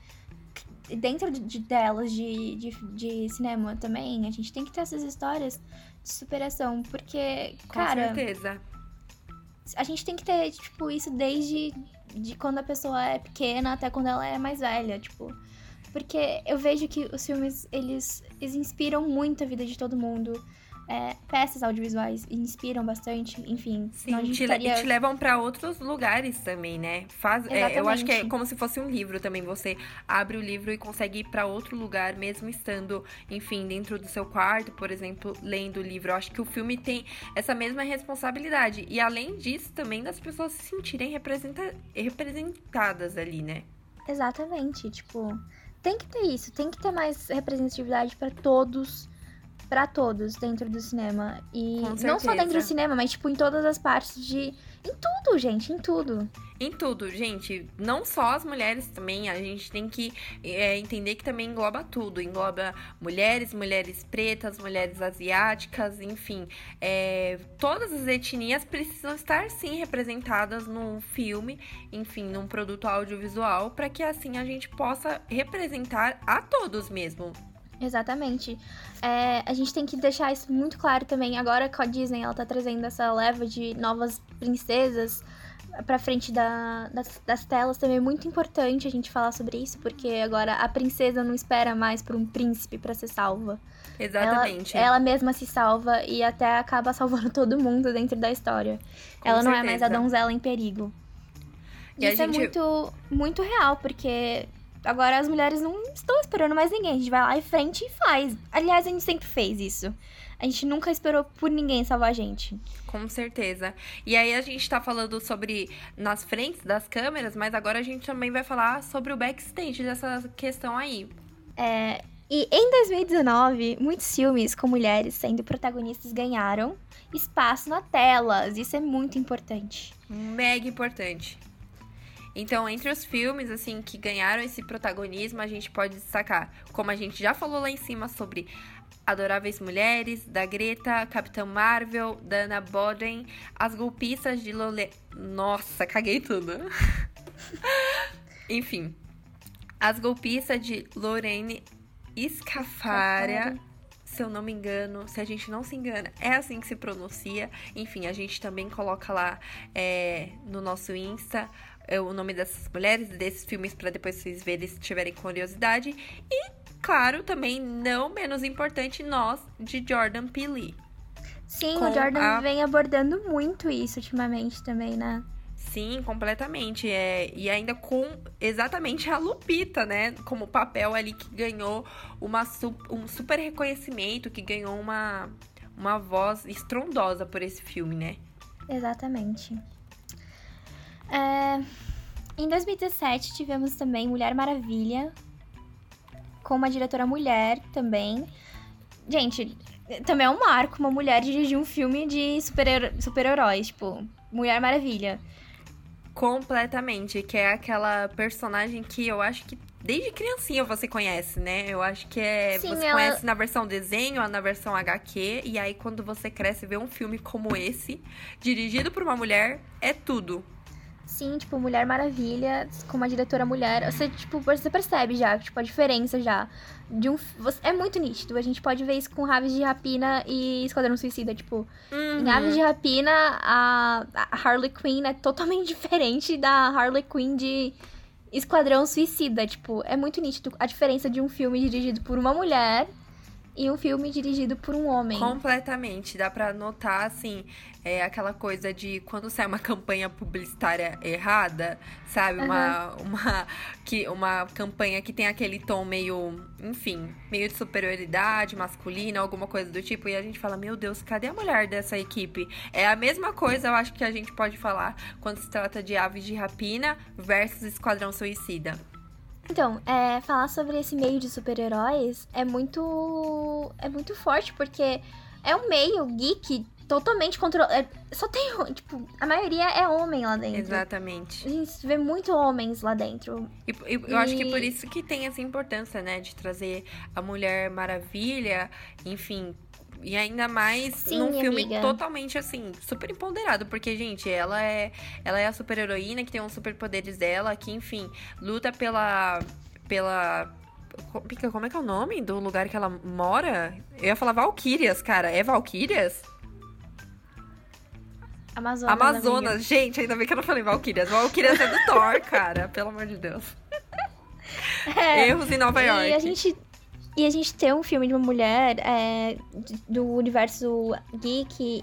A: dentro de, delas de, de, de, cinema também. A gente tem que ter essas histórias de superação, porque,
B: Com
A: cara.
B: Com certeza
A: a gente tem que ter, tipo, isso desde de quando a pessoa é pequena até quando ela é mais velha, tipo. Porque eu vejo que os filmes, eles, eles inspiram muito a vida de todo mundo é, peças audiovisuais inspiram bastante, enfim.
B: Sim, te, estaria... te levam para outros lugares também, né? Faz, é, eu acho que é como se fosse um livro também. Você abre o livro e consegue ir para outro lugar, mesmo estando, enfim, dentro do seu quarto, por exemplo, lendo o livro. Eu acho que o filme tem essa mesma responsabilidade. E além disso, também das pessoas se sentirem representa representadas ali, né?
A: Exatamente. Tipo, tem que ter isso, tem que ter mais representatividade para todos para todos dentro do cinema. E não só dentro do cinema, mas tipo em todas as partes de em tudo, gente, em tudo.
B: Em tudo, gente. Não só as mulheres também. A gente tem que é, entender que também engloba tudo. Engloba mulheres, mulheres pretas, mulheres asiáticas, enfim. É, todas as etnias precisam estar, sim, representadas num filme, enfim, num produto audiovisual, para que assim a gente possa representar a todos mesmo.
A: Exatamente. É, a gente tem que deixar isso muito claro também. Agora que a Disney ela tá trazendo essa leva de novas princesas pra frente da, das, das, telas, também é muito importante a gente falar sobre isso, porque agora a princesa não espera mais por um príncipe para ser salva.
B: Exatamente.
A: Ela, ela, mesma se salva e até acaba salvando [laughs] todo mundo dentro da história. Com ela certeza. não é mais a donzela em perigo. E isso é gente... é muito, muito real, porque Agora as mulheres não estão esperando mais ninguém. A gente vai lá em frente e faz. Aliás, a gente sempre fez isso. A gente nunca esperou por ninguém salvar a gente.
B: Com certeza. E aí a gente tá falando sobre nas frentes das câmeras, mas agora a gente também vai falar sobre o backstage dessa questão aí.
A: É, e em 2019, muitos filmes com mulheres sendo protagonistas ganharam espaço na telas. Isso é muito importante.
B: Mega importante. Então, entre os filmes, assim, que ganharam esse protagonismo, a gente pode destacar, como a gente já falou lá em cima sobre Adoráveis Mulheres, da Greta, Capitão Marvel, da Anna Boden, As Golpistas de Lole... Nossa, caguei tudo. [laughs] Enfim. As Golpistas de Lorraine Escafaria se eu não me engano, se a gente não se engana, é assim que se pronuncia. Enfim, a gente também coloca lá é, no nosso Insta o nome dessas mulheres, desses filmes, para depois vocês verem se tiverem curiosidade. E claro, também não menos importante, nós, de Jordan Peele.
A: Sim, o Jordan a... vem abordando muito isso ultimamente também, né?
B: Sim, completamente. É, e ainda com exatamente a Lupita, né? Como papel ali que ganhou uma, um super reconhecimento, que ganhou uma, uma voz estrondosa por esse filme, né?
A: Exatamente. É, em 2017 tivemos também Mulher Maravilha, com uma diretora mulher também. Gente, também é um marco uma mulher dirigir um filme de super-heróis, super tipo, Mulher Maravilha.
B: Completamente, que é aquela personagem que eu acho que desde criancinha você conhece, né? Eu acho que é. Sim, você ela... conhece na versão desenho, na versão HQ, e aí quando você cresce e vê um filme como esse, dirigido por uma mulher, é tudo.
A: Sim, tipo, Mulher Maravilha, com uma diretora mulher. Você, tipo, você percebe já, tipo, a diferença já. De um. É muito nítido. A gente pode ver isso com Aves de Rapina e Esquadrão Suicida. Tipo, uhum. em Aves de Rapina, a, a Harley Quinn é totalmente [laughs] diferente da Harley Quinn de Esquadrão Suicida. Tipo, é muito nítido a diferença de um filme dirigido por uma mulher e um filme dirigido por um homem.
B: Completamente. Dá pra notar, assim, é aquela coisa de quando sai uma campanha publicitária errada, sabe? Uhum. Uma, uma, que, uma campanha que tem aquele tom meio, enfim, meio de superioridade masculina, alguma coisa do tipo, e a gente fala, meu Deus, cadê a mulher dessa equipe? É a mesma coisa, eu acho que a gente pode falar quando se trata de Aves de Rapina versus Esquadrão Suicida.
A: Então, é, falar sobre esse meio de super-heróis é muito. é muito forte, porque é um meio geek totalmente controlado. É, só tem. Tipo, a maioria é homem lá dentro.
B: Exatamente.
A: A gente vê muito homens lá dentro.
B: E, e eu e... acho que por isso que tem essa importância, né? De trazer a Mulher Maravilha, enfim, e ainda mais Sim, num filme amiga. totalmente assim, super empoderado. Porque, gente, ela é, ela é a super heroína que tem os superpoderes dela, que, enfim, luta pela. pela. Como é que é o nome do lugar que ela mora? Eu ia falar Valkyrias, cara. É Valkyrias?
A: Amazonas.
B: Amazonas, gente, ainda bem que eu não falei Valkyrias. Valkyrias é do Thor, cara. Pelo amor de Deus. [laughs] É, Erros em Nova York.
A: E a gente e a gente ter um filme de uma mulher é, do universo geek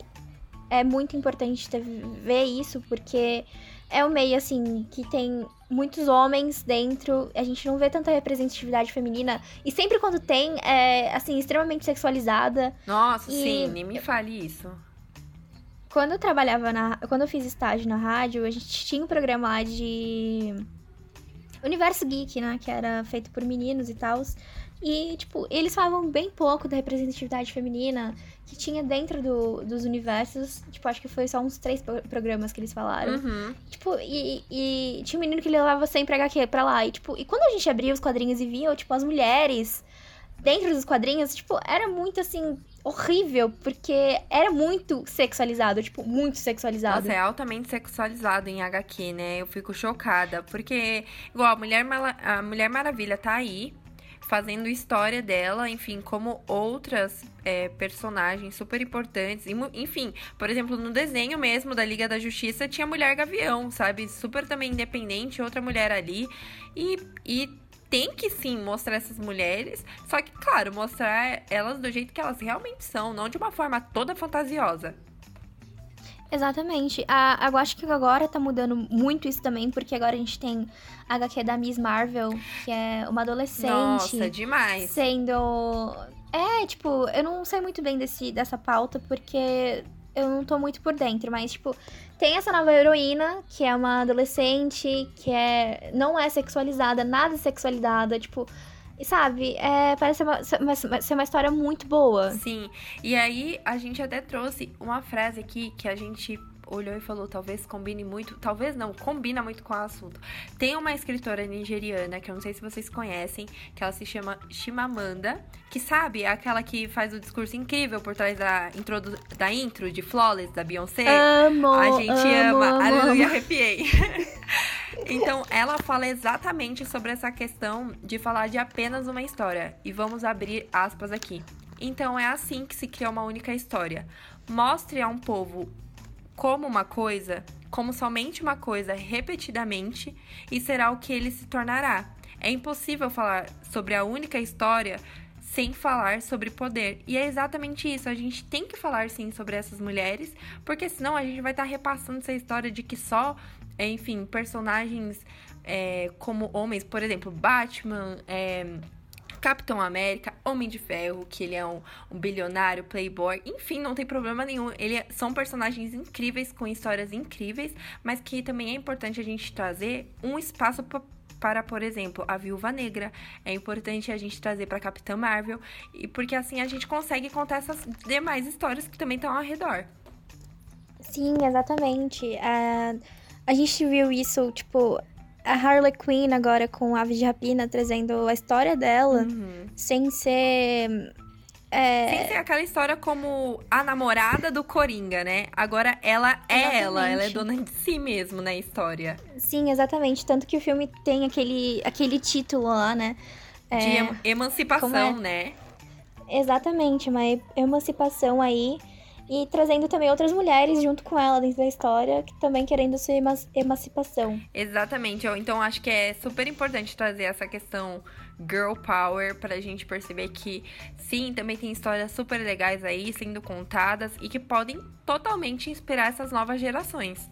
A: é muito importante ter, ver isso, porque é um meio, assim, que tem muitos homens dentro, a gente não vê tanta representatividade feminina, e sempre quando tem, é, assim, extremamente sexualizada.
B: Nossa, e... sim, nem me fale isso.
A: Quando eu trabalhava na... Quando eu fiz estágio na rádio, a gente tinha um programa lá de... Universo Geek, né, que era feito por meninos e tal. E, tipo, eles falavam bem pouco da representatividade feminina que tinha dentro do, dos universos. Tipo, acho que foi só uns três programas que eles falaram. Uhum. Tipo, e, e, tinha um menino que levava sempre HQ pra lá. E, tipo, e quando a gente abria os quadrinhos e via, tipo, as mulheres dentro dos quadrinhos, tipo, era muito assim. Horrível, porque era muito sexualizado, tipo, muito sexualizado.
B: Nossa, é altamente sexualizado em HQ, né? Eu fico chocada, porque, igual, a Mulher, a Mulher Maravilha tá aí, fazendo história dela, enfim, como outras é, personagens super importantes. Enfim, por exemplo, no desenho mesmo da Liga da Justiça tinha Mulher Gavião, sabe? Super também independente, outra mulher ali. E, e tem que sim mostrar essas mulheres, só que, claro, mostrar elas do jeito que elas realmente são, não de uma forma toda fantasiosa.
A: Exatamente. A, eu acho que agora tá mudando muito isso também, porque agora a gente tem a HQ da Miss Marvel, que é uma adolescente.
B: Nossa, demais.
A: Sendo. É, tipo, eu não sei muito bem desse, dessa pauta, porque eu não tô muito por dentro, mas, tipo, tem essa nova heroína, que é uma adolescente, que é não é sexualizada, nada sexualizada, tipo, e sabe, é, parece uma, uma, ser uma história muito boa.
B: Sim. E aí a gente até trouxe uma frase aqui que a gente olhou e falou, talvez combine muito, talvez não, combina muito com o assunto. Tem uma escritora nigeriana, que eu não sei se vocês conhecem, que ela se chama Shimamanda, que sabe, é aquela que faz o discurso incrível por trás da, introdu da intro de Flawless, da Beyoncé.
A: Amo,
B: A gente
A: amo,
B: ama.
A: Amo,
B: Aleluia, arrepiei. [laughs] Então, ela fala exatamente sobre essa questão de falar de apenas uma história. E vamos abrir aspas aqui. Então, é assim que se cria uma única história. Mostre a um povo como uma coisa, como somente uma coisa repetidamente e será o que ele se tornará. É impossível falar sobre a única história sem falar sobre poder. E é exatamente isso. A gente tem que falar sim sobre essas mulheres, porque senão a gente vai estar repassando essa história de que só, enfim, personagens é, como homens, por exemplo, Batman, é, Capitão América, Homem de Ferro, que ele é um, um, bilionário, playboy, enfim, não tem problema nenhum. Ele é, são personagens incríveis, com histórias incríveis, mas que também é importante a gente trazer um espaço para, por exemplo, a Viúva Negra. É importante a gente trazer para Capitã Marvel, e porque assim a gente consegue contar essas demais histórias que também estão ao redor.
A: Sim, exatamente. Uh, a gente viu isso, tipo, a Harley Quinn agora com Aves de Rapina trazendo a história dela uhum. sem ser
B: é... Sem ser aquela história como a namorada do Coringa, né? Agora ela é exatamente. ela, ela é dona de si mesmo na história.
A: Sim, exatamente. Tanto que o filme tem aquele, aquele título lá, né?
B: É... De emancipação, é... né?
A: Exatamente, uma emancipação aí. E trazendo também outras mulheres junto com ela dentro da história, que também querendo sua emancipação.
B: Exatamente. Então acho que é super importante trazer essa questão girl power pra gente perceber que sim, também tem histórias super legais aí sendo contadas e que podem totalmente inspirar essas novas gerações.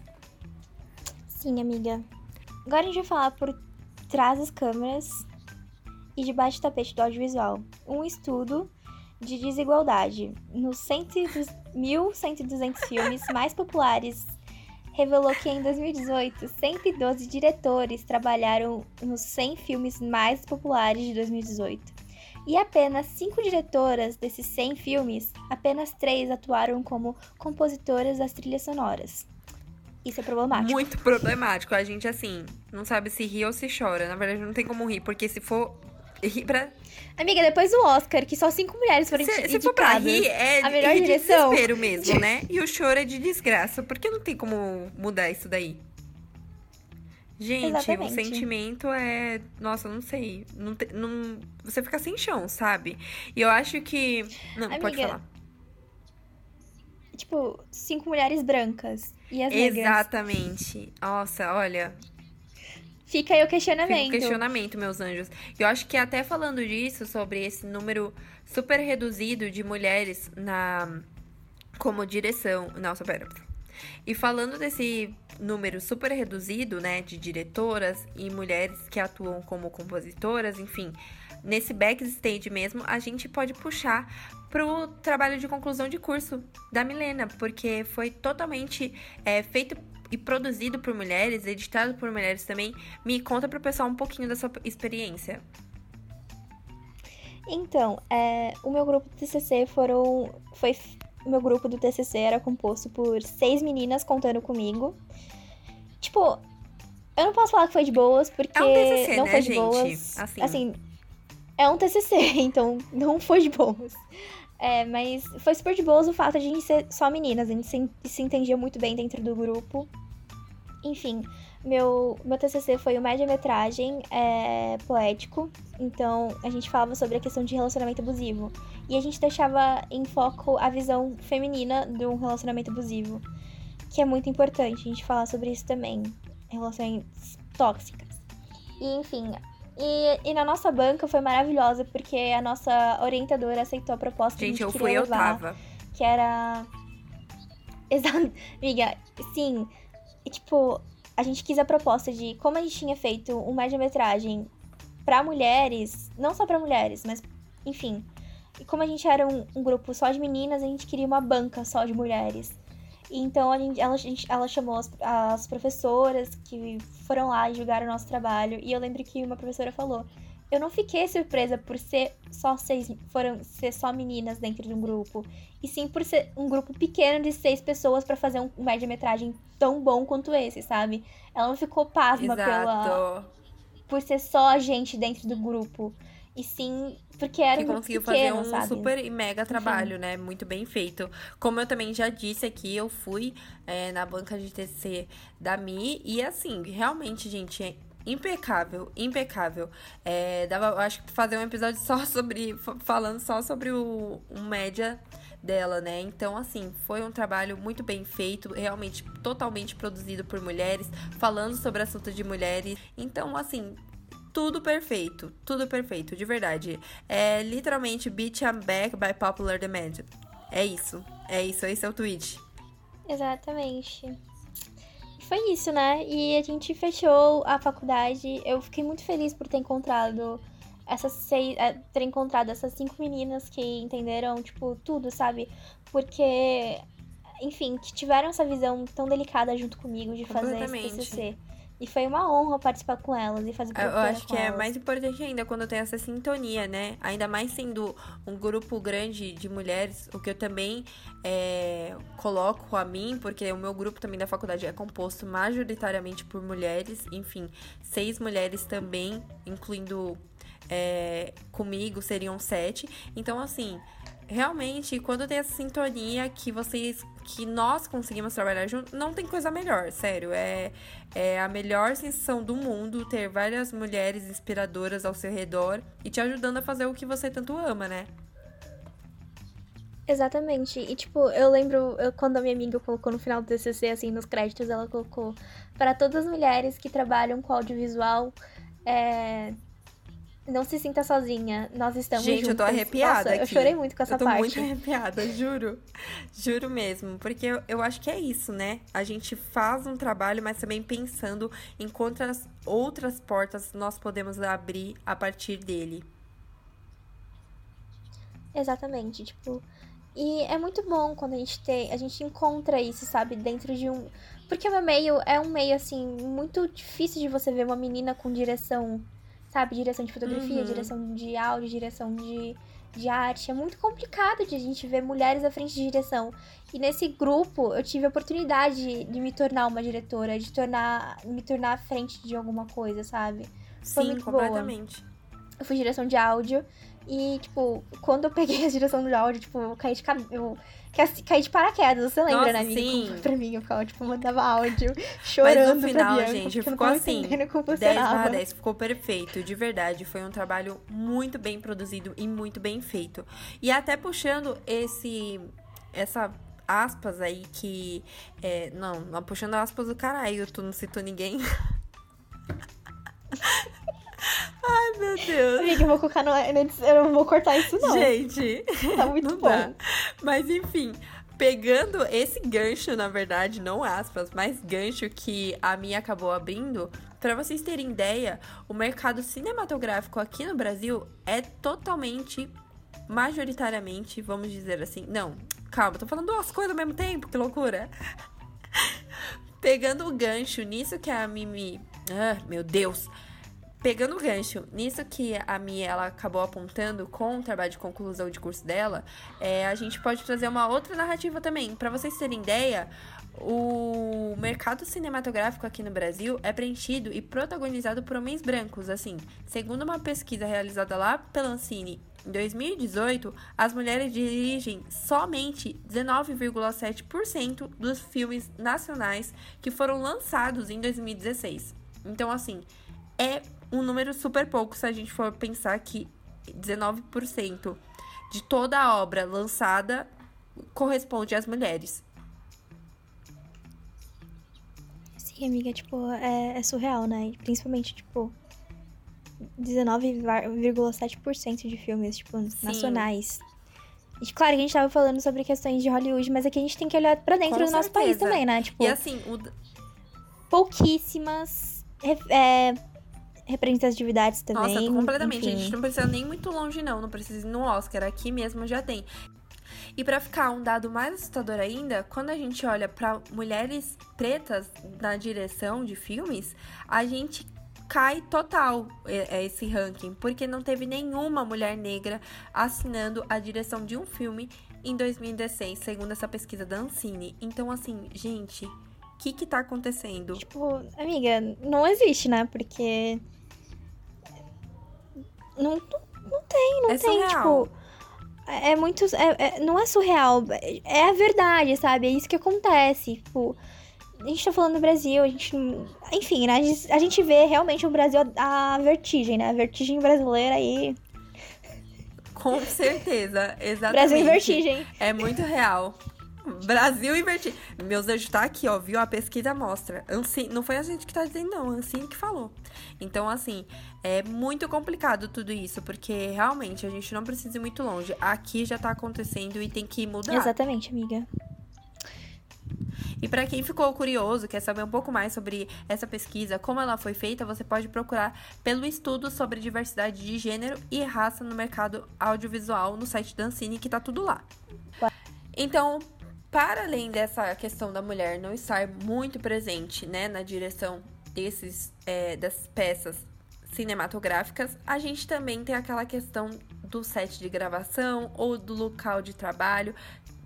A: Sim, amiga. Agora a gente vai falar por trás das câmeras e debaixo do tapete do audiovisual. Um estudo de desigualdade nos 1.100 filmes mais populares revelou que em 2018, 112 diretores trabalharam nos 100 filmes mais populares de 2018. E apenas 5 diretoras desses 100 filmes, apenas 3 atuaram como compositoras das trilhas sonoras. Isso é problemático.
B: Muito problemático. A gente, assim, não sabe se ri ou se chora. Na verdade, não tem como rir, porque se for rir pra
A: Amiga, depois do Oscar, que só cinco mulheres foram se,
B: se for pra rir, é a melhor de direção. desespero mesmo, né? [laughs] E o choro é de desgraça, porque não tem como mudar isso daí. Gente, Exatamente. o sentimento é. Nossa, não sei. Não, te... não... Você fica sem chão, sabe? E eu acho que. Não, Amiga, pode falar.
A: Tipo, cinco mulheres brancas. E as
B: Exatamente.
A: Negras.
B: Nossa, olha.
A: Fica aí o questionamento.
B: Fica o questionamento, meus anjos. Eu acho que até falando disso, sobre esse número super reduzido de mulheres na como direção. Nossa, pera. E falando desse número super reduzido, né, de diretoras e mulheres que atuam como compositoras, enfim, nesse backstage mesmo, a gente pode puxar pro trabalho de conclusão de curso da Milena, porque foi totalmente é, feito e produzido por mulheres, editado por mulheres também. Me conta pro pessoal um pouquinho da sua experiência.
A: Então, é, o meu grupo do TCC foram. Foi, o meu grupo do TCC era composto por seis meninas contando comigo. Tipo, eu não posso falar que foi de boas, porque é um TCC, não né, foi de gente? boas. Assim. assim, é um TCC, [laughs] então não foi de boas. É, mas foi super de boas o fato de a gente ser só meninas, a gente se, se entendia muito bem dentro do grupo. Enfim, meu, meu TCC foi o média-metragem é, poético, então a gente falava sobre a questão de relacionamento abusivo. E a gente deixava em foco a visão feminina de um relacionamento abusivo, que é muito importante a gente falar sobre isso também, relações tóxicas. E enfim, e, e na nossa banca foi maravilhosa, porque a nossa orientadora aceitou a proposta
B: gente,
A: que a
B: gente eu fui, levar, eu tava.
A: que era... [laughs] Exato, amiga, sim e, tipo, a gente quis a proposta de como a gente tinha feito um média-metragem para mulheres, não só para mulheres, mas, enfim. E como a gente era um, um, grupo só de meninas, a gente queria uma banca só de mulheres. E então a gente, ela, a gente, ela chamou as, as professoras que foram lá e julgaram o nosso trabalho. E eu lembro que uma professora falou: eu não fiquei surpresa por ser só seis, foram ser só meninas dentro de um grupo, e sim por ser um grupo pequeno de seis pessoas para fazer um média-metragem tão bom quanto esse, sabe? Ela não ficou pasma Exato. pela por ser só a gente dentro do grupo. E sim, porque era que um conseguiu pequeno,
B: fazer um
A: sabe?
B: super e mega trabalho, Enfim. né? Muito bem feito. Como eu também já disse aqui, eu fui é, na banca de TC da Mi. E assim, realmente, gente, impecável, impecável. É, dava, acho que fazer um episódio só [laughs] sobre. falando só sobre o um média dela, né? Então, assim, foi um trabalho muito bem feito, realmente totalmente produzido por mulheres, falando sobre assunto de mulheres. Então, assim, tudo perfeito, tudo perfeito, de verdade. É literalmente Beat I'm Back by Popular Demand. É isso, é isso, esse é o tweet.
A: Exatamente. Foi isso, né? E a gente fechou a faculdade. Eu fiquei muito feliz por ter encontrado essas seis. É, ter encontrado essas cinco meninas que entenderam, tipo, tudo, sabe? Porque, enfim, que tiveram essa visão tão delicada junto comigo de fazer esse TCC. E foi uma honra participar com elas e fazer
B: Eu acho que é elas. é mais importante ainda quando tem essa sintonia, né? Ainda mais sendo um grupo grande de mulheres, o que eu também é, coloco a mim, porque o meu grupo também da faculdade é composto majoritariamente por mulheres, enfim, seis mulheres também, incluindo é, comigo, seriam sete. Então, assim, realmente, quando tem essa sintonia que vocês, que nós conseguimos trabalhar junto, não tem coisa melhor, sério. É, é a melhor sensação do mundo ter várias mulheres inspiradoras ao seu redor e te ajudando a fazer o que você tanto ama, né?
A: Exatamente. E, tipo, eu lembro eu, quando a minha amiga colocou no final do TCC, assim, nos créditos, ela colocou para todas as mulheres que trabalham com audiovisual, é, não se sinta sozinha, nós estamos
B: Gente, eu tô arrepiada
A: Nossa,
B: aqui.
A: Eu chorei muito com essa
B: eu tô
A: parte.
B: muito arrepiada, juro. Juro mesmo. Porque eu, eu acho que é isso, né? A gente faz um trabalho, mas também pensando em quantas outras portas nós podemos abrir a partir dele.
A: Exatamente, tipo. E é muito bom quando a gente tem, a gente encontra isso, sabe, dentro de um. Porque o meu meio é um meio, assim, muito difícil de você ver uma menina com direção sabe? Direção de fotografia, uhum. direção de áudio, direção de, de arte. É muito complicado de a gente ver mulheres à frente de direção. E nesse grupo eu tive a oportunidade de, me tornar uma diretora, de tornar, me tornar à frente de alguma coisa, sabe?
B: Foi Sim, muito completamente.
A: Boa. Eu fui direção de áudio e, tipo, quando eu peguei a direção de áudio, tipo, eu caí de cabelo que caí de paraquedas, você lembra,
B: Nossa,
A: né?
B: Sim.
A: Pra mim, eu ficava, tipo, mandava áudio, chorando
B: Mas no final,
A: Bianca,
B: gente, ficou assim, 10 barra 10, ficou perfeito, de verdade. Foi um trabalho muito bem produzido e muito bem feito. E até puxando esse, essa aspas aí que, é, não, não puxando aspas do caralho, tu não citou ninguém. [laughs] Ai, meu Deus.
A: Amiga, eu vou colocar no. Eu não vou cortar isso, não.
B: Gente. [laughs]
A: Tá muito bom. Dá.
B: Mas enfim. Pegando esse gancho, na verdade, não aspas, mas gancho que a minha acabou abrindo, para vocês terem ideia, o mercado cinematográfico aqui no Brasil é totalmente, majoritariamente, vamos dizer assim. Não, calma, tô falando duas coisas ao mesmo tempo, que loucura. [laughs] Pegando o gancho nisso que a Mimi. Ah, meu Deus! Pegando o gancho nisso que a Mia ela acabou apontando com o trabalho de conclusão de curso dela, é, a gente pode trazer uma outra narrativa também. Para vocês terem ideia, o mercado cinematográfico aqui no Brasil é preenchido e protagonizado por homens brancos. Assim, segundo uma pesquisa realizada lá pela Ancine em 2018, as mulheres dirigem somente 19,7% dos filmes nacionais que foram lançados em 2016. Então, assim, é um número super pouco se a gente for pensar que 19% de toda a obra lançada corresponde às mulheres.
A: Sim, amiga, tipo, é, é surreal, né? Principalmente, tipo, 19,7% de filmes, tipo, Sim. nacionais. E, claro, a gente tava falando sobre questões de Hollywood, mas aqui a gente tem que olhar pra dentro Com do certeza. nosso país também, né? Tipo,
B: e assim, o...
A: pouquíssimas é, representatividades também.
B: Nossa, completamente. Enfim. A gente não precisa nem muito longe, não. Não precisa ir no Oscar. Aqui mesmo já tem. E para ficar um dado mais assustador ainda, quando a gente olha para mulheres pretas na direção de filmes, a gente cai total é, esse ranking, porque não teve nenhuma mulher negra assinando a direção de um filme em 2016, segundo essa pesquisa da Ancine. Então, assim, gente, o que que tá acontecendo?
A: Tipo, amiga, não existe, né? Porque não, não tem, não
B: é
A: tem,
B: surreal.
A: tipo. É, é muito. É, é, não é surreal. É a verdade, sabe? É isso que acontece. Tipo, a gente tá falando do Brasil, a gente. Enfim, né? A gente, a gente vê realmente o Brasil a, a vertigem, né? A vertigem brasileira aí.
B: Com certeza, exatamente.
A: Brasil em vertigem.
B: É muito real. Brasil vertigem. Meus anjos tá aqui, ó, viu? A pesquisa mostra. Anci... Não foi a gente que tá dizendo, não. Ancine que falou. Então, assim, é muito complicado tudo isso, porque realmente a gente não precisa ir muito longe. Aqui já tá acontecendo e tem que mudar.
A: Exatamente, amiga.
B: E para quem ficou curioso, quer saber um pouco mais sobre essa pesquisa, como ela foi feita, você pode procurar pelo estudo sobre diversidade de gênero e raça no mercado audiovisual no site da Ancine, que tá tudo lá. Então, para além dessa questão da mulher não estar muito presente, né, na direção desses é, das peças cinematográficas, a gente também tem aquela questão do set de gravação ou do local de trabalho,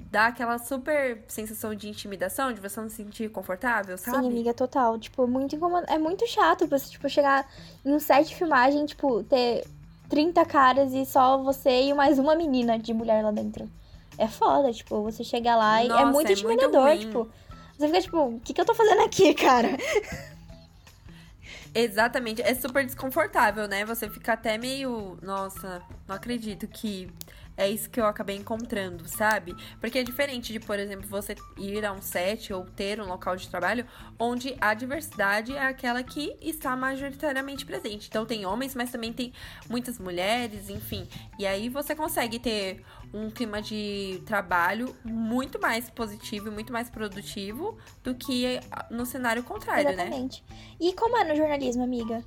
B: dá aquela super sensação de intimidação, de você não se sentir confortável, sabe?
A: Sim, amiga, total. Tipo, é muito incomod... é muito chato você, tipo, chegar em um set de filmagem, tipo, ter 30 caras e só você e mais uma menina de mulher lá dentro. É foda, tipo, você chegar lá e é
B: Nossa,
A: muito
B: é
A: intimidador,
B: muito
A: tipo. Você fica tipo, o que, que eu tô fazendo aqui, [laughs] cara?
B: Exatamente, é super desconfortável, né? Você fica até meio, nossa, não acredito que é isso que eu acabei encontrando, sabe? Porque é diferente de, por exemplo, você ir a um set ou ter um local de trabalho onde a diversidade é aquela que está majoritariamente presente. Então tem homens, mas também tem muitas mulheres, enfim. E aí você consegue ter um clima de trabalho muito mais positivo e muito mais produtivo do que no cenário contrário, né?
A: Exatamente. E como é no jornalismo, amiga?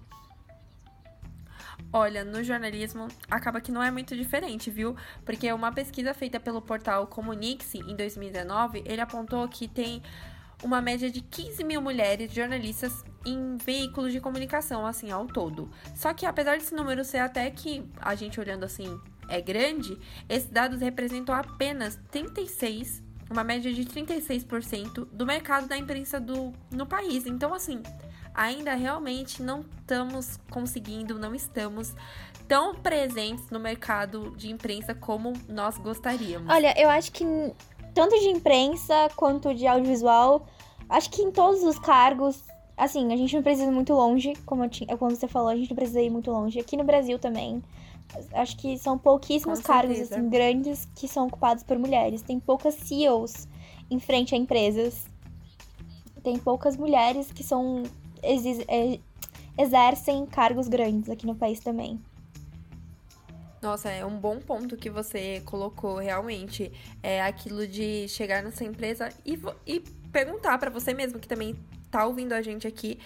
B: Olha, no jornalismo acaba que não é muito diferente, viu? Porque uma pesquisa feita pelo portal Comunique-se em 2019, ele apontou que tem uma média de 15 mil mulheres jornalistas em veículos de comunicação, assim, ao todo. Só que apesar desse número ser até que a gente olhando assim é grande, esses dados representam apenas 36, uma média de 36% do mercado da imprensa do, no país. Então, assim, ainda realmente não estamos conseguindo, não estamos tão presentes no mercado de imprensa como nós gostaríamos.
A: Olha, eu acho que tanto de imprensa quanto de audiovisual, acho que em todos os cargos, assim, a gente não precisa ir muito longe, como, tinha, como você falou, a gente não precisa ir muito longe. Aqui no Brasil também, acho que são pouquíssimos cargos assim, grandes que são ocupados por mulheres. Tem poucas CEOs em frente a empresas. Tem poucas mulheres que são é, exercem cargos grandes aqui no país também.
B: Nossa, é um bom ponto que você colocou realmente. É aquilo de chegar nessa empresa e, e perguntar pra você mesmo que também tá ouvindo a gente aqui.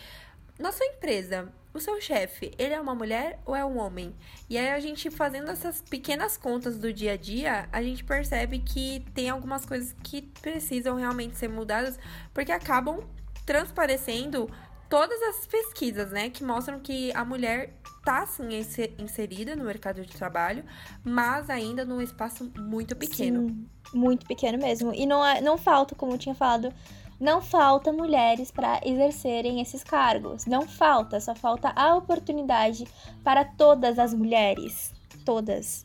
B: Na sua empresa, o seu chefe, ele é uma mulher ou é um homem? E aí a gente fazendo essas pequenas contas do dia a dia, a gente percebe que tem algumas coisas que precisam realmente ser mudadas, porque acabam transparecendo todas as pesquisas, né, que mostram que a mulher tá sim inse- inserida no mercado de trabalho, mas ainda num espaço muito pequeno.
A: Sim, muito pequeno mesmo. E não, é- não falta, como eu tinha falado, não falta mulheres para exercerem esses cargos. Não falta, só falta a oportunidade para todas as mulheres. Todas.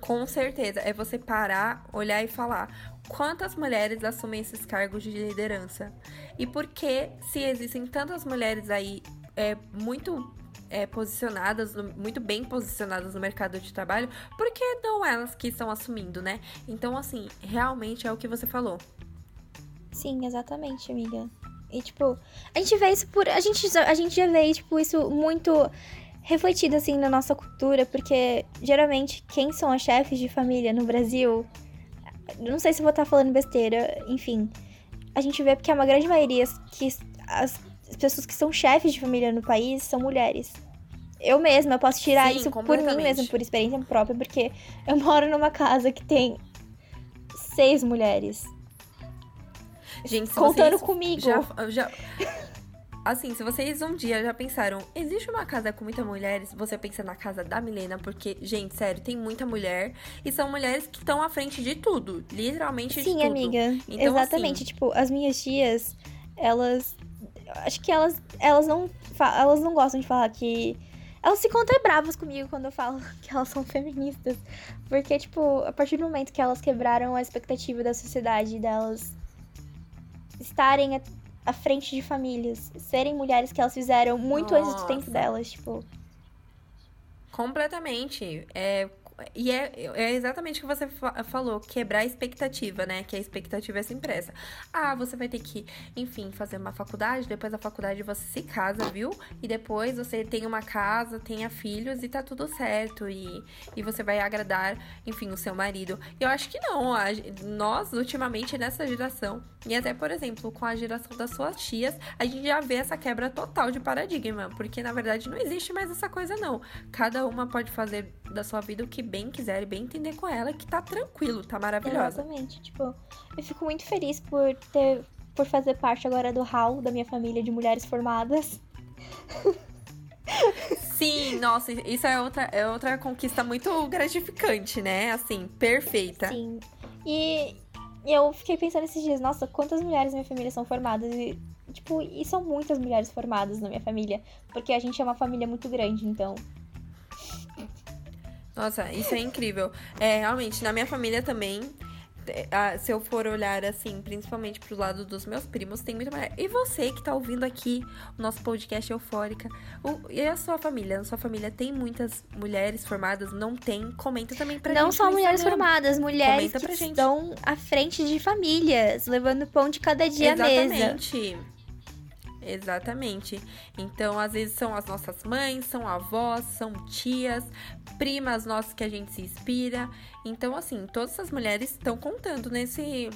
B: Com certeza, é você parar, olhar e falar quantas mulheres assumem esses cargos de liderança. E por que, se existem tantas mulheres aí é, muito é, posicionadas, muito bem posicionadas no mercado de trabalho, por que não elas que estão assumindo, né? Então, assim, realmente é o que você falou.
A: Sim, exatamente, amiga. E tipo, a gente vê isso por. A gente, a gente já vê, tipo, isso muito refletido assim na nossa cultura, porque geralmente quem são as chefes de família no Brasil. Não sei se vou estar falando besteira, enfim. A gente vê porque a uma grande maioria que as pessoas que são chefes de família no país são mulheres. Eu mesma, eu posso tirar
B: Sim,
A: isso por mim mesma, por experiência própria, porque eu [laughs] moro numa casa que tem seis mulheres.
B: Gente,
A: Contando comigo.
B: Já, já... Assim, se vocês um dia já pensaram, existe uma casa com muitas mulheres, você pensa na casa da Milena, porque, gente, sério, tem muita mulher e são mulheres que estão à frente de tudo, literalmente de
A: Sim,
B: tudo.
A: amiga.
B: Então,
A: Exatamente.
B: assim-
A: Tipo, as minhas tias, elas. Acho que elas, elas não. Elas não gostam de falar que. Elas ficam até bravas comigo quando eu falo [laughs] que elas são feministas. Porque, tipo, a partir do momento que elas quebraram a expectativa da sociedade delas estarem à- frente de famílias, serem mulheres que elas fizeram muito antes do tempo
B: Nossa.
A: delas, tipo.
B: Completamente. É, E é, é exatamente o que você fa falou, quebrar a expectativa, né? Que a expectativa é sempre essa. Ah, você vai ter que, enfim, fazer uma faculdade, depois da faculdade você se casa, viu? E depois você tem uma casa, tenha filhos e tá tudo certo. E, e você vai agradar, enfim, o seu marido. Eu acho que não. A, nós, ultimamente, nessa geração, e até, por exemplo, com a geração das suas tias, a gente já vê essa quebra total de paradigma. Porque, na verdade, não existe mais essa coisa, não. Cada uma pode fazer da sua vida o que bem quiser e bem entender com ela, que tá tranquilo, tá maravilhosa.
A: Exatamente. Tipo, eu fico muito feliz por ter. por fazer parte agora do hall da minha família de mulheres formadas.
B: Sim, nossa, isso é outra, é outra conquista muito gratificante, né? Assim, perfeita.
A: Sim. E eu fiquei pensando esses dias, nossa, quantas mulheres na minha família são formadas? E, tipo, e são muitas mulheres formadas na minha família. Porque a gente é uma família muito grande, então.
B: Nossa, isso é incrível. É, realmente, na minha família também, é, se eu for olhar assim, principalmente pro lado dos meus primos, tem muita mulher. E você que tá ouvindo aqui o nosso podcast Eufórica, o, e a sua família? A sua família tem muitas mulheres formadas? Não tem? Comenta também pra
A: Não
B: gente.
A: só mulheres formadas, mulheres que estão à frente de famílias, levando pão de cada dia
B: Exatamente.
A: à mesa.
B: Exatamente. Exatamente. Então, às vezes são as nossas mães, são avós, são tias, primas nossas que a gente se inspira. Então, assim, todas essas mulheres estão contando nesse.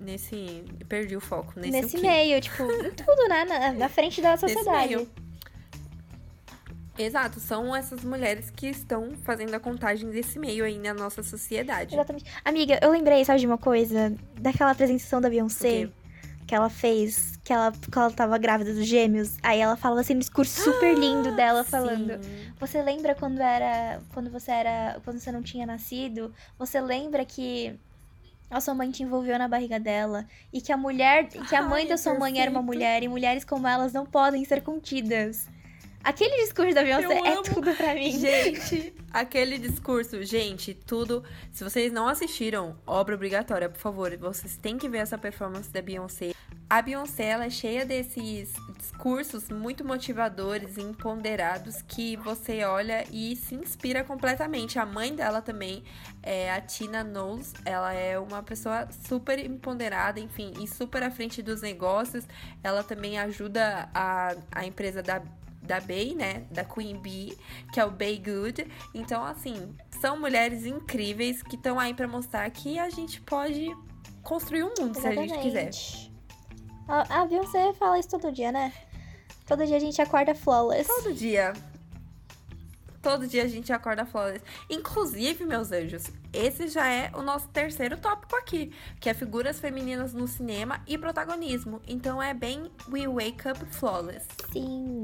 B: Nesse. Perdi o foco. Nesse,
A: nesse meio, tipo, tudo, né? Na, na frente da sociedade.
B: Exato, são essas mulheres que estão fazendo a contagem desse meio aí na nossa sociedade.
A: Exatamente. Amiga, eu lembrei, sabe, de uma coisa? Daquela apresentação da Beyoncé que ela fez, que ela, que ela tava grávida dos gêmeos. Aí ela falava assim, um discurso super lindo [gasps] dela falando. Sim. Você lembra quando era. Quando você era. Quando você não tinha nascido? Você lembra que a sua mãe te envolveu na barriga dela e que a mulher, que a mãe Ai, da sua perfeito. mãe era uma mulher e mulheres como elas não podem ser contidas. Aquele discurso da Beyoncé é tudo pra mim.
B: Gente, [laughs] aquele discurso, gente, tudo. Se vocês não assistiram, obra obrigatória, por favor, vocês têm que ver essa performance da Beyoncé. A Beyoncé ela é cheia desses discursos muito motivadores e empoderados que você olha e se inspira completamente. A mãe dela também, é a Tina Knowles, ela é uma pessoa super empoderada, enfim, e super à frente dos negócios. Ela também ajuda a, a empresa da da Bay, né? Da Queen Bee, que é o Bay Good. Então, assim, são mulheres incríveis que estão aí para mostrar que a gente pode construir um mundo Exatamente. se a gente quiser.
A: A, a Beyoncé fala isso todo dia, né? Todo dia a gente acorda flawless.
B: Todo dia. Todo dia a gente acorda flawless. Inclusive, meus anjos, esse já é o nosso terceiro tópico aqui, que é figuras femininas no cinema e protagonismo. Então é bem We Wake Up Flawless.
A: Sim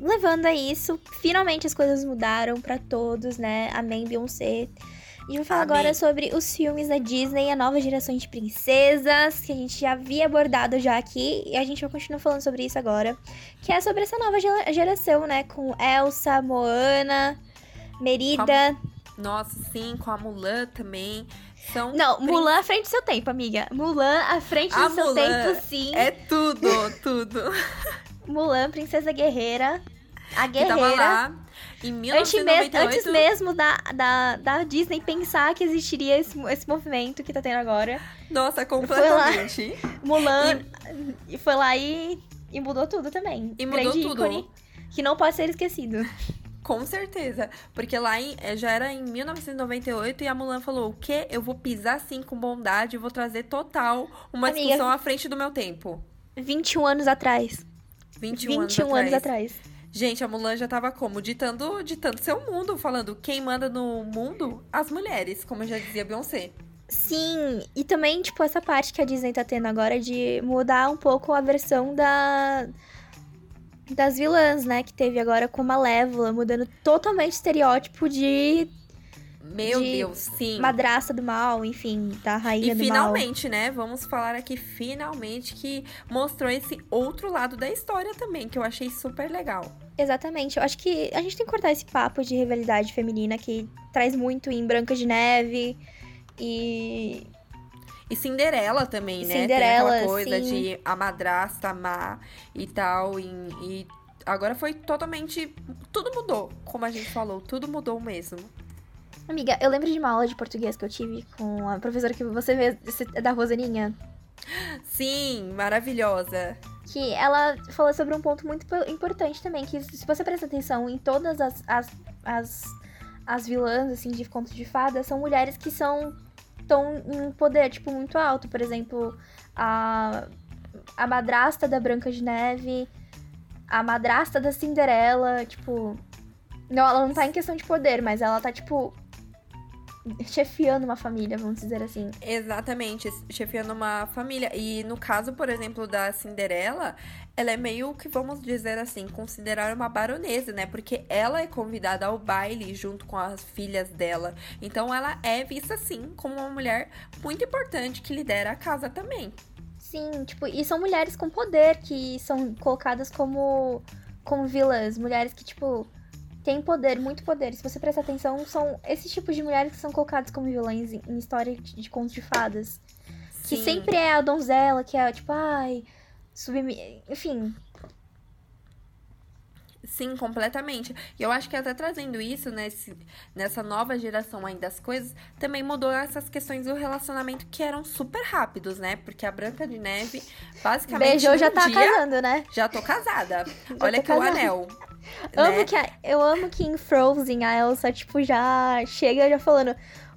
A: levando a isso, finalmente as coisas mudaram para todos, né? Amém, Beyoncé. E vou falar Amém. agora sobre os filmes da Disney, a nova geração de princesas, que a gente já havia abordado já aqui, e a gente vai continuar falando sobre isso agora, que é sobre essa nova geração, né, com Elsa, Moana, Merida.
B: A... Nossa, sim, com a Mulan também. São
A: Não, prin... Mulan à frente do seu tempo, amiga. Mulan à frente a do seu tempo, sim.
B: É tudo, tudo. [laughs]
A: Mulan, Princesa Guerreira. A Guerreira. Que tava lá
B: em 1998.
A: Antes, mesmo da, da, da Disney pensar que existiria esse, esse movimento que tá tendo agora.
B: Nossa, completamente.
A: Foi lá, [laughs] Mulan e... foi lá e, e mudou tudo também.
B: E mudou
A: Grande
B: tudo.
A: Ícone, que não pode ser esquecido.
B: Com certeza. Porque lá em, eh, já era em 1998 e a Mulan falou: o quê? Eu vou pisar assim com bondade, eu vou trazer total uma Amiga, discussão à frente do meu tempo.
A: 21 anos atrás.
B: 21, 21 anos, atrás. Gente, a Mulan já tava como? Ditando, ditando seu mundo, falando quem manda no mundo? As mulheres, como já dizia Beyoncé.
A: Sim, e também, tipo, essa parte que a Disney tá tendo agora de mudar um pouco a versão da das vilãs, né, que teve agora com Malévola, mudando totalmente o estereótipo de
B: meu de Deus, sim.
A: Madraça do mal, enfim, da rainha
B: e
A: do
B: mal. E finalmente, né? Vamos falar aqui finalmente que mostrou esse outro lado da história também, que eu achei super legal.
A: Exatamente. Eu acho que a gente tem que cortar esse papo de rivalidade feminina que traz muito em Branca de Neve e
B: e Cinderela também, né?
A: Cinderela,
B: Tem aquela coisa
A: sim.
B: de a madrasta amar e tal. E, e agora foi totalmente. Tudo mudou, como a gente falou, tudo mudou mesmo.
A: Amiga, eu lembro de uma aula de português que eu tive com a professora que você vê é da Rosaninha.
B: Sim, maravilhosa.
A: Que ela falou sobre um ponto muito importante também, que se você prestar atenção em todas as, as, as, as vilãs, assim, de contos de fadas, são mulheres que são estão em um poder, tipo, muito alto. Por exemplo, a, a madrasta da Branca de Neve, a madrasta da Cinderela, tipo. Não, ela não tá em questão de poder, mas ela tá, tipo, chefiando uma família, vamos dizer assim.
B: Exatamente, chefiando uma família. E no caso, por exemplo, da Cinderela, ela é meio que, vamos dizer assim, considerar uma baronesa, né? Porque ela é convidada ao baile junto com as filhas dela. Então ela é vista, assim, como uma mulher muito importante que lidera a casa também.
A: Sim, tipo, e são mulheres com poder que são colocadas como, como vilãs. Mulheres que, tipo, têm poder, muito poder. Se você prestar atenção, são esses tipos de mulheres que são colocadas como vilãs em, em história de, de contos de fadas. Sim. Que sempre é a donzela, que é tipo, ai, submi... Enfim,
B: Sim, completamente. E eu acho que até trazendo isso nesse, nessa nova geração aí das coisas, também mudou essas questões do relacionamento que eram super rápidos, né? Porque a Branca de Neve, basicamente.
A: Beijou, já tá
B: dia,
A: casando, né?
B: Já tô casada. Já Olha aqui o anel.
A: Amo né? que a, eu amo que em Frozen a Elsa, tipo, já chega já falando.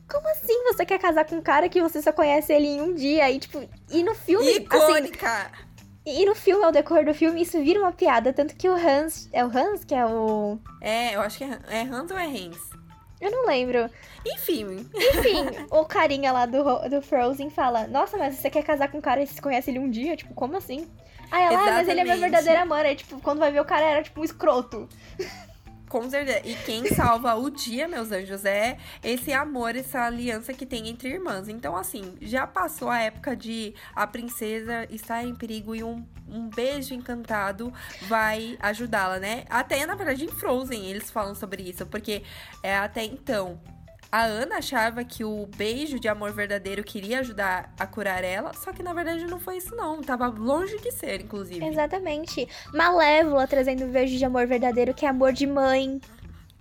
A: Como assim você quer casar com um cara que você só conhece ele em um dia? E, tipo, e no filme.
B: Assim, Icônica!
A: Assim, e no filme, ao decorrer do filme, isso vira uma piada. Tanto que o Hans. É o Hans que é o.
B: É, eu acho que é, é Hans ou é Hans?
A: Eu não lembro.
B: Enfim.
A: Enfim, [laughs] o carinha lá do, do Frozen fala: Nossa, mas você quer casar com um cara e você conhece ele um dia? Tipo, como assim? Ah, ela, ah, mas ele é meu verdadeiro amor. Aí, tipo, quando vai ver o cara era tipo um escroto.
B: Com certeza. E quem [laughs] salva o dia, meus anjos, é esse amor, essa aliança que tem entre irmãs. Então, assim, já passou a época de a princesa estar em perigo e um, um beijo encantado vai ajudá-la, né? Até, na verdade, em Frozen eles falam sobre isso, porque é até então a Ana achava que o beijo de amor verdadeiro queria ajudar a curar ela, só que na verdade não foi isso não, tava longe de ser, inclusive.
A: Exatamente. Malévola trazendo o beijo de amor verdadeiro, que é amor de mãe.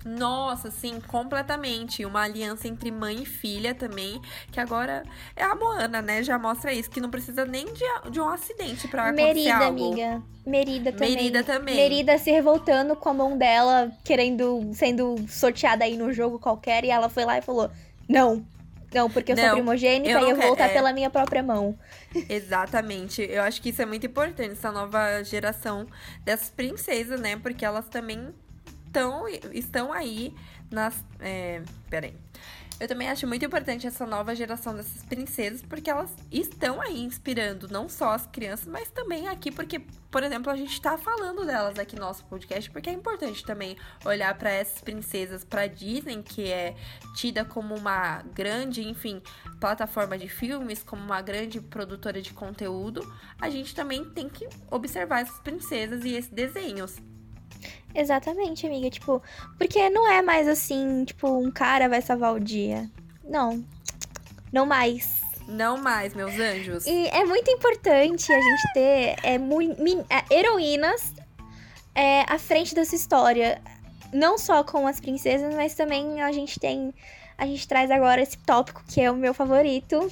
B: Nossa, sim, completamente. Uma aliança entre mãe e filha também, que agora é a Moana, né? Já mostra isso, que não precisa nem de, de um acidente pra acontecer
A: Merida,
B: algo.
A: amiga. Merida também.
B: Merida também.
A: Merida se revoltando com a mão dela, querendo, sendo sorteada aí no jogo qualquer, e ela foi lá e falou, não, não, porque eu não, sou primogênita eu e eu vou voltar é... pela minha própria mão. [laughs]
B: Exatamente. Eu acho que isso é muito importante, essa nova geração dessas princesas, né? Porque elas também tão, estão aí nas. É, peraí. Eu também acho muito importante essa nova geração dessas princesas, porque elas estão aí inspirando não só as crianças, mas também aqui, porque, por exemplo, a gente tá falando delas aqui no nosso podcast, porque é importante também olhar para essas princesas, para Disney, que é tida como uma grande, enfim, plataforma de filmes, como uma grande produtora de conteúdo. A gente também tem que observar essas princesas e esses desenhos.
A: Exatamente, amiga. Tipo, porque não é mais assim, tipo, um cara vai salvar o dia. Não. Não mais.
B: Não mais, meus anjos.
A: E é muito importante a gente ter é, é, heroínas é, à frente dessa história. Não só com as princesas, mas também a gente tem. A gente traz agora esse tópico que é o meu favorito,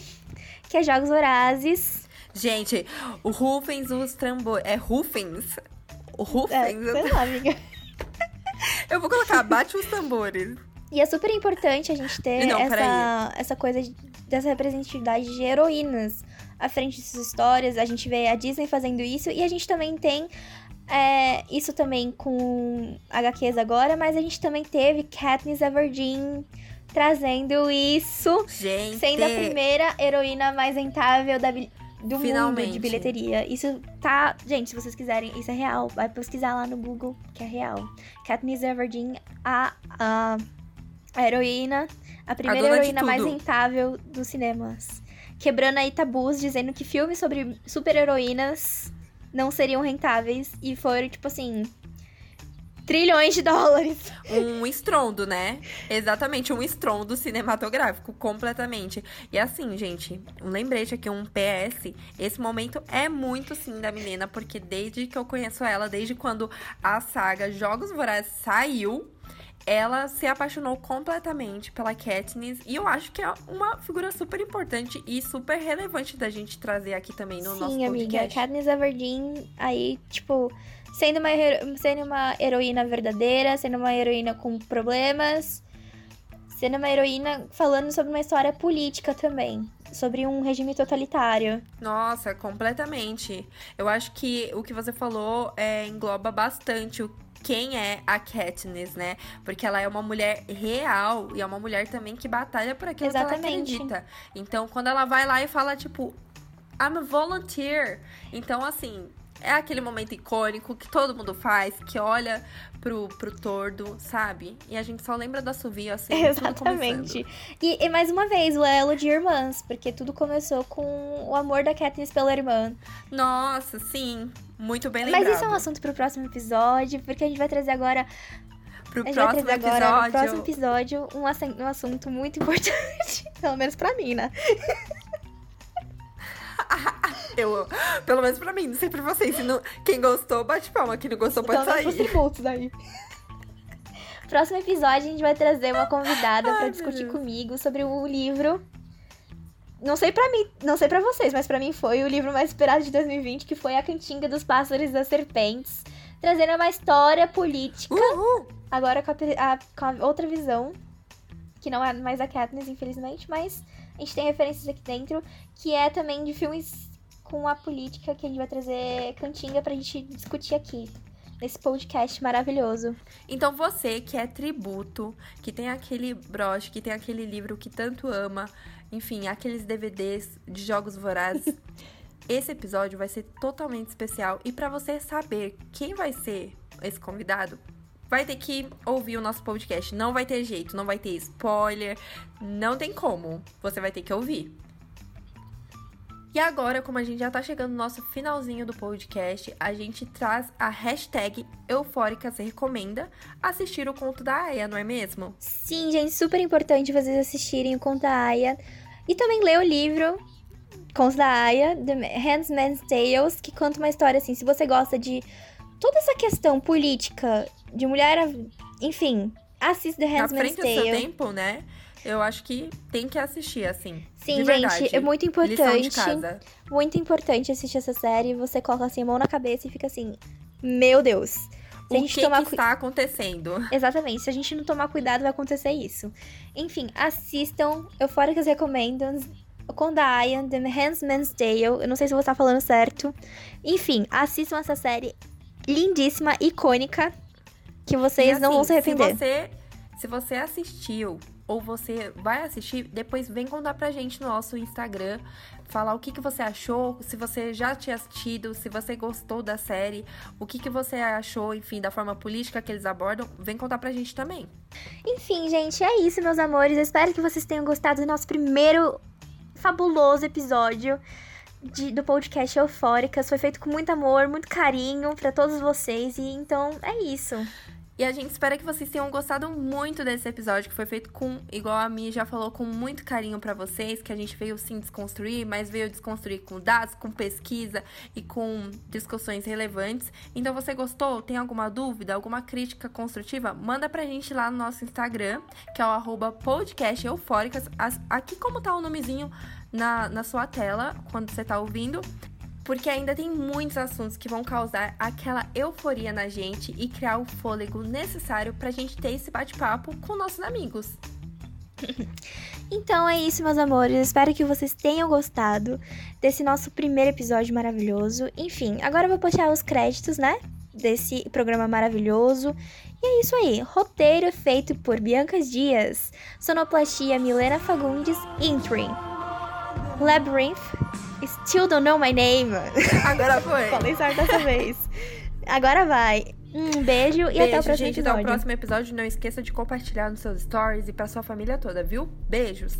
A: que é Jogos Vorazes.
B: Gente, o Rufens os tambores. É Rufens? O Rufens?
A: É, sei lá, amiga.
B: Eu vou colocar, bate os tambores.
A: E é super importante a gente ter Não, essa, essa coisa de, dessa representatividade de heroínas à frente dessas histórias. A gente vê a Disney fazendo isso e a gente também tem é, isso também com HQs agora, mas a gente também teve Katniss Everdeen trazendo isso,
B: gente.
A: sendo a primeira heroína mais rentável da, do Finalmente. mundo de bilheteria. Isso tá. Gente, se vocês quiserem, isso é real. Vai pesquisar lá no Google, que é real. Katniss Everdeen, a, a, a heroína, a primeira a heroína mais rentável dos cinemas. Quebrando aí tabus, dizendo que filmes sobre super-heroínas não seriam rentáveis. E foram, tipo assim. Trilhões de dólares.
B: Um estrondo, né? Exatamente, um estrondo cinematográfico, completamente. E assim, gente, um lembrete aqui, um PS. Esse momento é muito sim da menina, porque desde que eu conheço ela, desde quando a saga Jogos Vorazes saiu, ela se apaixonou completamente pela Katniss e eu acho que é uma figura super importante e super relevante da gente trazer aqui também no
A: Sim,
B: nosso podcast.
A: Sim, amiga, Katniss Everdeen aí, tipo, sendo uma, sendo uma heroína verdadeira, sendo uma heroína com problemas, sendo uma heroína falando sobre uma história política também. Sobre um regime totalitário.
B: Nossa, completamente. Eu acho que o que você falou é, engloba bastante o quem é a Katniss, né? Porque ela é uma mulher real e é uma mulher também que batalha por aquilo Exatamente. que ela acredita. Então, quando ela vai lá e fala, tipo, I'm a volunteer. Então, assim, é aquele momento icônico que todo mundo faz, que olha pro, pro tordo, sabe? E a gente só lembra da Suvio, assim,
A: Exatamente. E, e, mais uma vez, o elo de irmãs, porque tudo começou com o amor da Katniss pela irmã.
B: Nossa, sim. Muito bem lembrado.
A: Mas isso é um assunto pro próximo episódio, porque a gente vai trazer agora
B: pro próximo episódio. Agora, no
A: próximo episódio, um, um assunto muito [laughs] importante. Pelo menos pra mim, né? [laughs]
B: Eu, pelo menos pra mim, não sei pra vocês. Se não, quem gostou, bate palma. Quem não gostou, pode então, sair.
A: tributos daí. Próximo episódio, a gente vai trazer uma convidada para discutir comigo sobre o livro. Não sei para mim, não sei para vocês, mas para mim foi o livro mais esperado de 2020, que foi A Cantiga dos Pássaros e das Serpentes, trazendo uma história política. Uhul. Agora com a, a, com a outra visão, que não é mais a Katniss, infelizmente, mas a gente tem referências aqui dentro, que é também de filmes com a política que a gente vai trazer cantinga pra gente discutir aqui. Nesse podcast maravilhoso.
B: Então você que é tributo, que tem aquele broche, que tem aquele livro que tanto ama, enfim, aqueles DVDs de jogos vorazes, [laughs] esse episódio vai ser totalmente especial. E para você saber quem vai ser esse convidado, vai ter que ouvir o nosso podcast. Não vai ter jeito, não vai ter spoiler, não tem como. Você vai ter que ouvir. E agora, como a gente já tá chegando no nosso finalzinho do podcast, a gente traz a hashtag Eufóricas Recomenda assistir o conto da Aya, não é mesmo?
A: Sim, gente, super importante vocês assistirem o conto da Aya. E também ler o livro Conto da Aya, The Handmaid's Tales, que conta uma história assim, se você gosta de toda essa questão política de mulher, enfim, assista The Handmaid's Tale. Na frente
B: do seu tempo, né? eu acho que tem que assistir, assim.
A: Sim, gente, é muito importante. Muito importante assistir essa série. Você coloca assim a mão na cabeça e fica assim, meu Deus. Se
B: o a gente que, tomar que está acontecendo?
A: Exatamente. Se a gente não tomar cuidado, vai acontecer isso. Enfim, assistam. Eufóricas recomendam. Kondayan, The Handmaid's Tale. Eu não sei se você tá falando certo. Enfim, assistam essa série lindíssima, icônica, que vocês assim, não vão se arrepender.
B: Se você, se você assistiu ou você vai assistir, depois vem contar pra gente no nosso Instagram, falar o que, que você achou, se você já tinha assistido, se você gostou da série, o que, que você achou, enfim, da forma política que eles abordam, vem contar pra gente também.
A: Enfim, gente, é isso, meus amores. Eu espero que vocês tenham gostado do nosso primeiro fabuloso episódio. De, do podcast Eufóricas. Foi feito com muito amor, muito carinho para todos vocês. E então é isso.
B: E a gente espera que vocês tenham gostado muito desse episódio, que foi feito com, igual a Mi já falou, com muito carinho para vocês, que a gente veio sim desconstruir, mas veio desconstruir com dados, com pesquisa e com discussões relevantes. Então, você gostou? Tem alguma dúvida, alguma crítica construtiva? Manda pra gente lá no nosso Instagram, que é o arroba podcast eufóricas. Aqui como tá o nomezinho na, na sua tela, quando você tá ouvindo porque ainda tem muitos assuntos que vão causar aquela euforia na gente e criar o fôlego necessário pra gente ter esse bate-papo com nossos amigos. [laughs]
A: Então é isso, meus amores. Espero que vocês tenham gostado desse nosso primeiro episódio maravilhoso. Enfim, agora eu vou puxar os créditos, né? Desse programa maravilhoso. E é isso aí. Roteiro feito por Bianca Dias. Sonoplastia Milena Fagundes. Intrim. Labyrinth Still don't know my name. [laughs]
B: Agora foi.
A: Falei certo dessa vez. Agora vai. Um beijo, beijo e até o próximo
B: gente,
A: episódio.
B: Até o próximo episódio. Não esqueça de compartilhar nos seus stories e pra sua família toda, viu? Beijos.